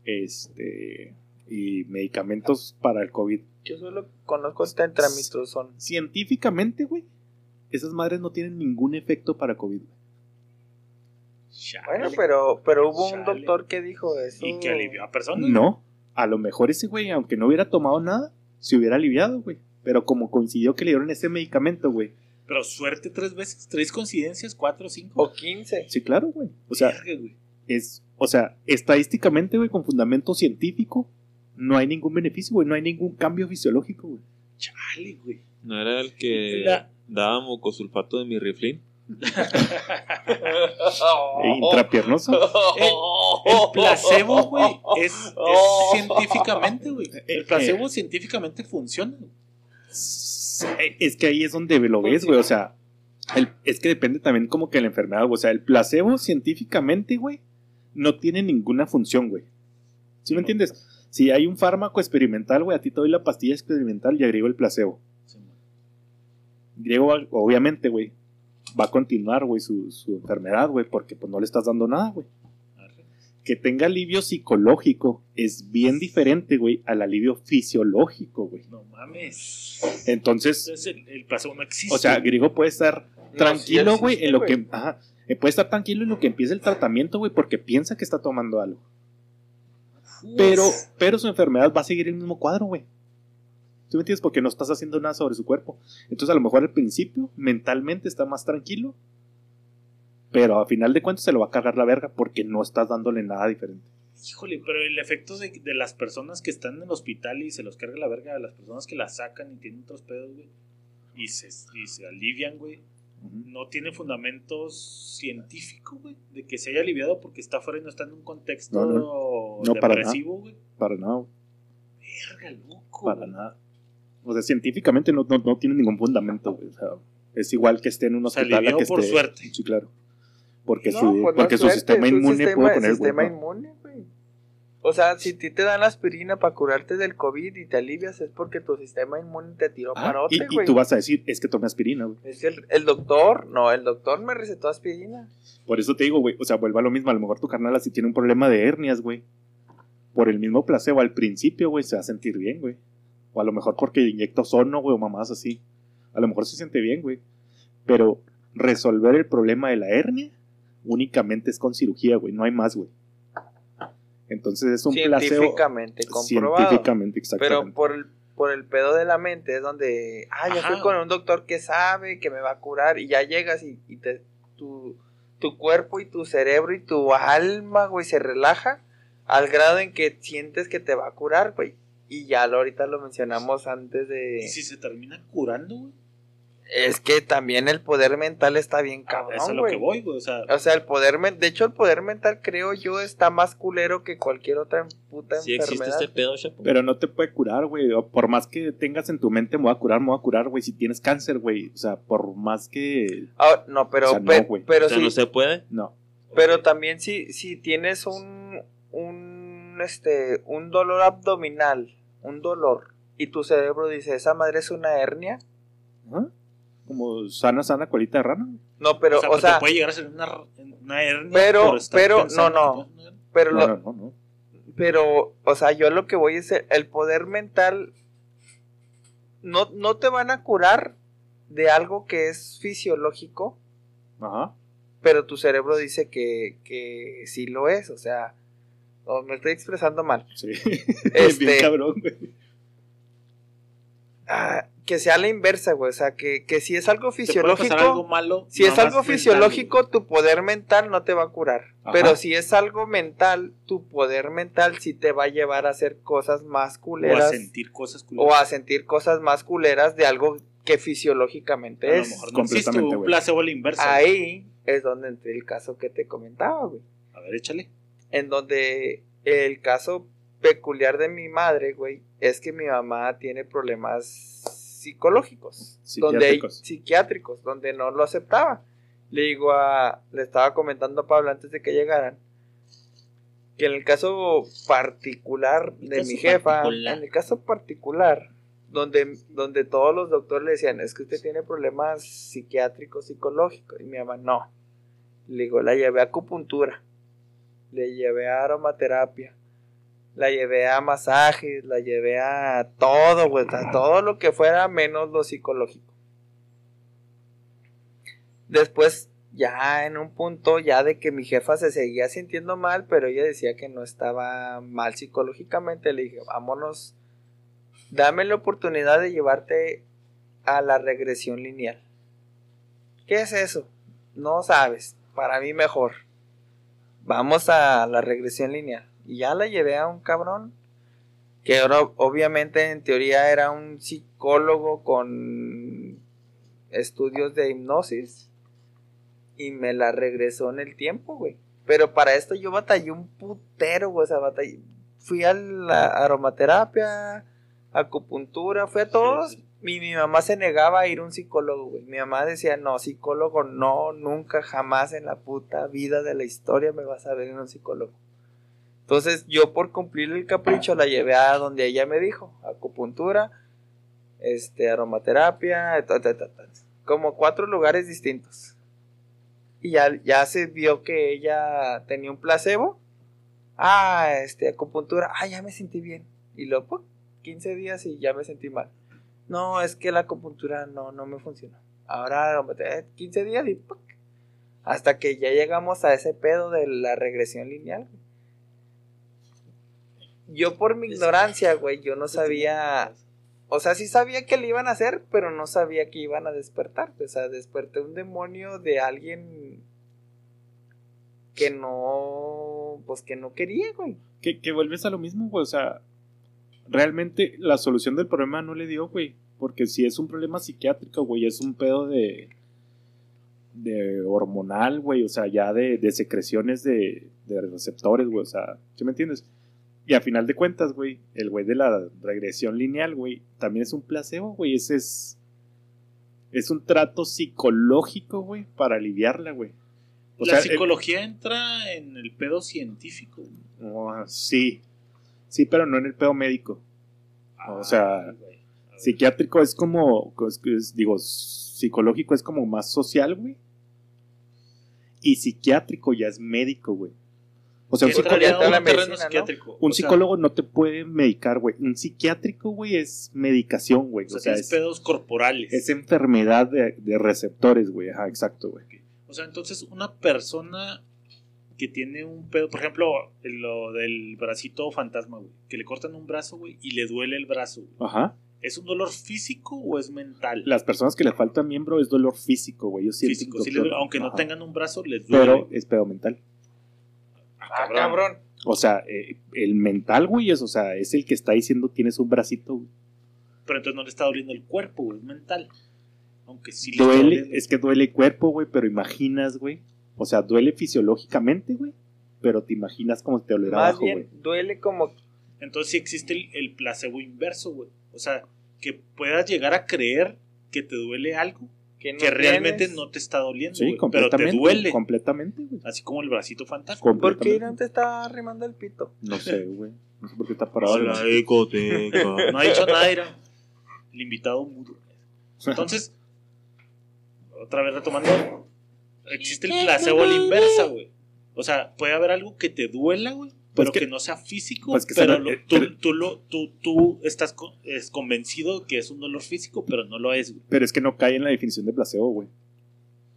este, y medicamentos para el COVID. Yo solo conozco tetramitrazón. Científicamente, güey, esas madres no tienen ningún efecto para COVID. güey. Bueno, pero, pero hubo un Chale. doctor que dijo eso. Y que alivió a personas. No, a lo mejor ese güey, aunque no hubiera tomado nada, se hubiera aliviado, güey. Pero como coincidió que le dieron ese medicamento, güey. Pero suerte tres veces, tres coincidencias, cuatro, cinco. O 15. Sí, claro, güey. O sea, Verga, es, o sea, estadísticamente, güey, con fundamento científico, no hay ningún beneficio, güey, no hay ningún cambio fisiológico, güey. Chale, güey. ¿No era el que La- daba mucosulfato de mi riflín? [LAUGHS] E Intrapiernoso. El placebo, güey, es, es científicamente, güey. El placebo científicamente funciona. güey. Es que ahí es donde lo ves, güey. O sea, el- es que depende también como que la enfermedad, güey. O sea, el placebo científicamente, güey, no tiene ninguna función, güey. ¿Sí me entiendes? Si hay un fármaco experimental, güey, a ti te doy la pastilla experimental y agrego el placebo. Griego, obviamente, güey, va a continuar, güey, su, su enfermedad, güey, porque pues no le estás dando nada, güey. Que tenga alivio psicológico es bien diferente, güey, al alivio fisiológico, güey. No mames. Entonces, Entonces el, el no existe. o sea, Griego puede estar No, tranquilo, güey, en lo que. Ajá, eh, puede estar tranquilo en lo que empieza el tratamiento, güey, porque piensa que está tomando algo. Pero, pero su enfermedad va a seguir el mismo cuadro, güey. ¿Tú me entiendes? Porque no estás haciendo nada sobre su cuerpo. Entonces, a lo mejor al principio, mentalmente está más tranquilo. Pero a final de cuentas se lo va a cargar la verga porque no estás dándole nada diferente. Híjole, pero el efecto de, de las personas que están en el hospital y se los carga la verga, a las personas que la sacan y tienen otros pedos, güey, y se, y se alivian, güey, no tiene fundamentos científicos, güey, de que se haya aliviado porque está fuera y no está en un contexto No, no. No, para depresivo, güey. Para nada, güey, Verga, loco. para nada. O sea, científicamente no, no, no tiene ningún fundamento, güey. O sea, es igual que esté en un Se hospital alivió que por esté. suerte. Sí, claro. Porque No, su, pues no porque es su suerte, sistema es un inmune sistema- puede poner sistema inmune, güey. O sea, si a ti te dan aspirina para curarte del COVID y te alivias, es porque tu sistema inmune te tiró Ah, para y, otro, y güey. tú vas a decir, es que tomé aspirina, güey. Es que el, el doctor, no, el doctor me recetó aspirina. Por eso te digo, güey, o sea, vuelve a lo mismo. A lo mejor tu carnal así tiene un problema de hernias, güey. Por el mismo placebo al principio, güey, se va a sentir bien, güey. O a lo mejor porque inyecta ozono, güey, o mamás así. A lo mejor se siente bien, güey. Pero resolver el problema de la hernia únicamente es con cirugía, güey. No hay más, güey. Entonces es un placebo. Científicamente comprobado. Científicamente, exactamente. Pero por el, por el pedo de la mente es donde, ah, ya fui Ajá. con un doctor que sabe, que me va a curar, y ya llegas y, y te, tu, tu cuerpo y tu cerebro y tu alma, güey, se relaja al grado en que sientes que te va a curar, güey. Y ya lo, ahorita lo mencionamos antes de... Y si se termina curando, güey. Es que también el poder mental está bien Eso es cabrón, lo que güey. voy, güey. O sea, O sea, el poder men- de hecho el poder mental creo yo está más culero que cualquier otra puta Sí existe enfermedad. este pedo, Chapo. Pero no te puede curar, güey. Por más que tengas en tu mente, me voy a curar, me voy a curar, güey. Si tienes cáncer, güey. O sea, por más que. Ah, no, pero, O sea, no, pe- pero o sea, sí, no se puede. No. pero también si, si tienes un, un, este, un dolor abdominal, un dolor, y tu cerebro dice, esa madre es una hernia, ¿Ah? Como sana, sana, colita de rana. no, pero, o sea, o pues sea, puede llegar a ser una, una hernia. Pero- pero, pensando no, no. pero, No, lo- no, no, no. pero, o sea, yo lo que voy es el, el poder mental, no, no te van a curar de algo que es fisiológico, Ajá. pero tu cerebro dice que, que sí lo es, o sea, o me estoy expresando mal. Sí. [LAUGHS] Este- Bien cabrón, güey. Ah, que sea la inversa, güey, o sea, que, que si es algo fisiológico, algo malo. si es algo mental, fisiológico, tu poder mental no te va a curar, Ajá. pero si es algo mental, tu poder mental sí te va a llevar a hacer cosas más güey. O a culeras sentir cosas culeras. o a sentir cosas más culeras de algo que fisiológicamente a lo es. mejor no existe completamente, un güey. placebo a la inversa. güey. Ahí es donde entré el caso que te comentaba, güey. A ver, échale. En donde el caso peculiar de mi madre, güey, es que mi mamá tiene problemas psicológicos, donde Psiquiátricos. psiquiátricos, donde no lo aceptaba. Le digo a, le estaba comentando a Pablo antes de que llegaran, que en el caso particular de caso mi jefa, particular. en el caso particular, donde, donde todos los doctores le decían, es que usted tiene problemas psiquiátricos, psicológicos, y mi mamá, no. Le digo, la llevé a acupuntura, le llevé a aromaterapia, la llevé a masajes, la llevé a todo, güey, a todo lo que fuera menos lo psicológico. Después, ya en un punto, ya de que mi jefa se seguía sintiendo mal, pero ella decía que no estaba mal psicológicamente, le dije, vámonos, dame la oportunidad de llevarte a la regresión lineal. ¿Qué es eso? No sabes, para mí mejor. Vamos a la regresión lineal. Y ya la llevé a un cabrón que ahora obviamente en teoría era un psicólogo con estudios de hipnosis y me la regresó en el tiempo, güey. Pero para esto yo batallé un putero, güey, o sea, batallé. Fui a la aromaterapia, acupuntura, fui a todos. Mi mamá se negaba a ir a un psicólogo, güey. Mi mamá decía, no, psicólogo, no, nunca, jamás en la puta vida de la historia me vas a ver en un psicólogo. Entonces yo por cumplir el capricho la llevé a donde ella me dijo, acupuntura, este, aromaterapia, ta, ta, ta, como cuatro lugares distintos. Y ya, ya se vio que ella tenía un placebo. Ah, este, acupuntura, ah, ya me sentí bien. Y luego, ¡pum! 15 días y ya me sentí mal. No, es que la acupuntura no, no me funcionó. Ahora, aromaterapia, 15 días y. Hasta que ya llegamos a ese pedo de la regresión lineal. Yo por mi ignorancia, güey, yo no sabía... O sea, sí sabía que le iban a hacer, pero no sabía que iban a despertar. O sea, desperté un demonio de alguien que no... Pues que no quería, güey. Que, que vuelves a lo mismo, güey. O sea, realmente la solución del problema no le dio, güey. Porque si es un problema psiquiátrico, güey, es un pedo de. de hormonal, güey. O sea, ya de, de secreciones de, de receptores, güey. O sea, ¿sí me entiendes? Y a final de cuentas, güey, el güey de la regresión lineal, güey, también es un placebo, güey. Ese es. Es un trato psicológico, güey, para aliviarla, güey. O la sea, el- psicología entra en el pedo científico. Oh, sí. Sí, pero no en el pedo médico. O sea, Ay, güey. A ver. Psiquiátrico es como, es- es- digo, psicológico es como más social, güey. Y psiquiátrico ya es médico, güey. O sea, un, ¿Qué psico- entraría entra a la un terreno medicina, ¿no? un sea, psicólogo no te puede medicar, güey. Un psiquiátrico, güey, es medicación, güey. O sea, O sea, tienes es, pedos corporales. es enfermedad de, de receptores, güey. Ajá, exacto, güey. O sea, entonces una persona que tiene un pedo, por ejemplo, lo del bracito fantasma, güey, que le cortan un brazo, güey, y le duele el brazo, güey. Ajá. ¿Es un dolor físico o es mental? Las personas que les falta miembro es dolor físico, güey. Yo siento físico, sí le aunque no Ajá. tengan un brazo, les duele. Pero es pedo mental. Ah, cabrón. O sea, eh, el mental, güey, es, o sea, es el que está diciendo tienes un bracito, güey. Pero entonces no le está doliendo el cuerpo, güey, es mental. Aunque sí le Duele, es que duele el cuerpo, güey, pero imaginas, güey. O sea, duele fisiológicamente, güey. Pero te imaginas como te dolerá Más abajo, bien, güey. duele como Entonces sí existe el, el placebo inverso, güey. O sea, que puedas llegar a creer que te duele algo que, no que realmente no te está doliendo, Sí, pero te duele. Completamente, güey. Así como el bracito fantasma. ¿Por qué. Irán te está arrimando el pito? No sé, [LAUGHS] güey. No sé por qué está parado. Güey. ecoteca. No ha dicho nada, Ira. El invitado mudo. Entonces, otra vez retomando, existe el placebo a la inversa, güey. O sea, puede haber algo que te duela, güey, Pues pero que- que, no sea físico, pues que pero, se lo- lo- eh, tú, pero- tú lo- tú- tú estás co- es convencido que es un dolor físico, pero no lo es, güey. Pero es que no cae en la definición de placebo, güey.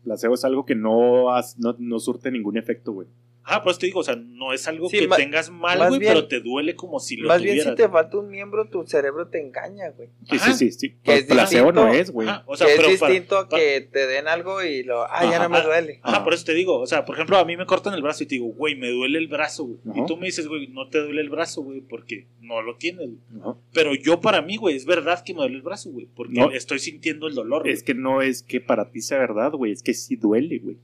Placebo es algo que no, has- no, no surte ningún efecto, güey. Ah, pues te digo, o sea, no es algo Sí, que tengas mal, más güey, bien- pero te duele como si lo Más bien, tuvieras. si te falta un miembro, tu cerebro te engaña, güey. Sí, Ajá. sí, sí. sí. Que es placebo no distinto. es, güey. Ajá, o sea, que es pero para- distinto a para- que te den algo y lo. Ah, ya Ajá. no me duele. Ajá, por eso te digo, o sea, por ejemplo, a mí me cortan el brazo y te digo, güey, me duele el brazo, güey. Ajá. Y tú me dices, güey, no te duele el brazo, güey, porque no lo tienes. Ajá. Pero yo para mí, güey, es verdad que me duele el brazo, güey, porque No. estoy sintiendo el dolor. Es que no es que para ti sea verdad, güey. Es que sí duele, güey.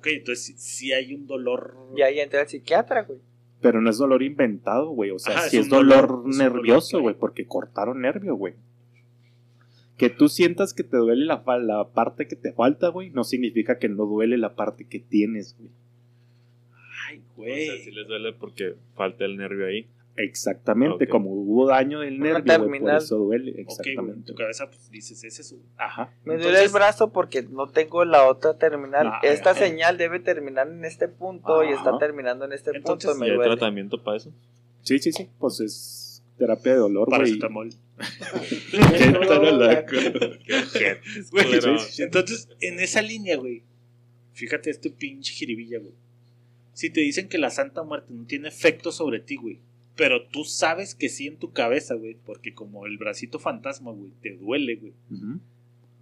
Ok, entonces sí- sí hay un dolor. Y ahí entra el psiquiatra, güey. Pero no es dolor inventado, güey. O sea, Ajá, sí es dolor, nervioso, dolor, güey, porque cortaron nervio, güey. Que tú sientas que te duele la, la parte que te falta, güey, no significa que no duele la parte que tienes, güey. Ay, O sea, sí les duele porque falta el nervio ahí. Exactamente, como hubo daño del nervio, por eso duele. Ok, güey, en Exactamente. tu cabeza pues dices, ese es un... Ajá. Me duele el brazo porque no tengo la otra terminal. Ah, Esta ajá. [LAUGHS] señal debe terminar en este punto y está terminando en este Entonces, punto. ¿Y Me hay duele. tratamiento para eso? Sí, sí, sí. Pues es terapia de dolor, güey. Paracetamol. Entonces, en esa línea, güey, fíjate este pinche jiribilla, güey. Si te dicen que la Santa Muerte no tiene efecto sobre ti, güey, pero tú sabes que sí en tu cabeza, güey, porque como el bracito fantasma, güey, te duele, güey.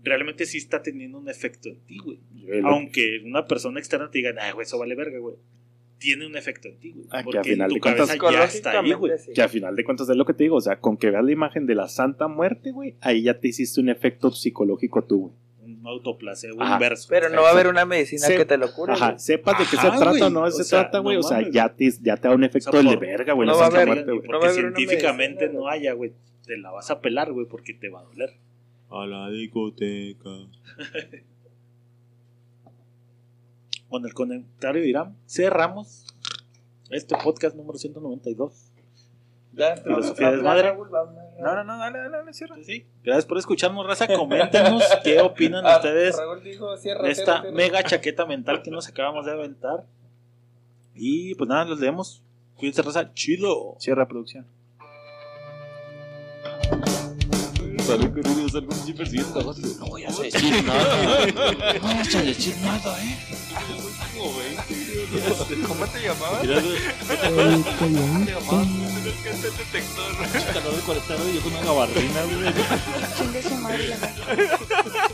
Realmente sí está teniendo un efecto en ti, güey. Aunque una persona externa te diga, ay, güey, eso vale verga, güey. Tiene un efecto en ti, güey. Ah, que porque a final en tu de cuentas- cabeza ya está ahí, güey. Sí. Que a final de cuentas es lo que te digo, o sea, con que veas la imagen de la Santa Muerte, güey, ahí ya te hiciste un efecto psicológico tú, güey. Un autoplacebo Ajá. inverso. Pero no va a haber una medicina Se- que te lo cure. Ajá, güey. sepas de qué Ajá, se trata o no se sea, trata, güey, no o sea, ya te, ya te da un efecto O sea, del de verga, güey, no la va a haber- Muerte, güey. Porque científicamente medicina, no haya, güey. Te la vas a pelar, güey, porque te va a doler. A la discoteca. Con el comentario de Irán, cerramos este podcast número 192. Ya, Filosofía desmadre. No, no, no, dale, dale, dale, cierra. Sí. Gracias por escucharnos, raza. Coméntenos [LAUGHS] qué opinan Ah, ustedes Raúl dijo, cierra, de esta cierra. mega chaqueta mental que nos acabamos de aventar. Y pues nada, los leemos. Cuídense, raza. Chido. Cierra producción. Sale querido, sale un chimpercito. No voy a decir [LAUGHS] nada. No vayas a decir nada, eh. ¿Cómo te llamabas? Mira, güey, El coyote. calor de cuarentena y yo con una gabardina, güey. Chingue su madre la [LAUGHS]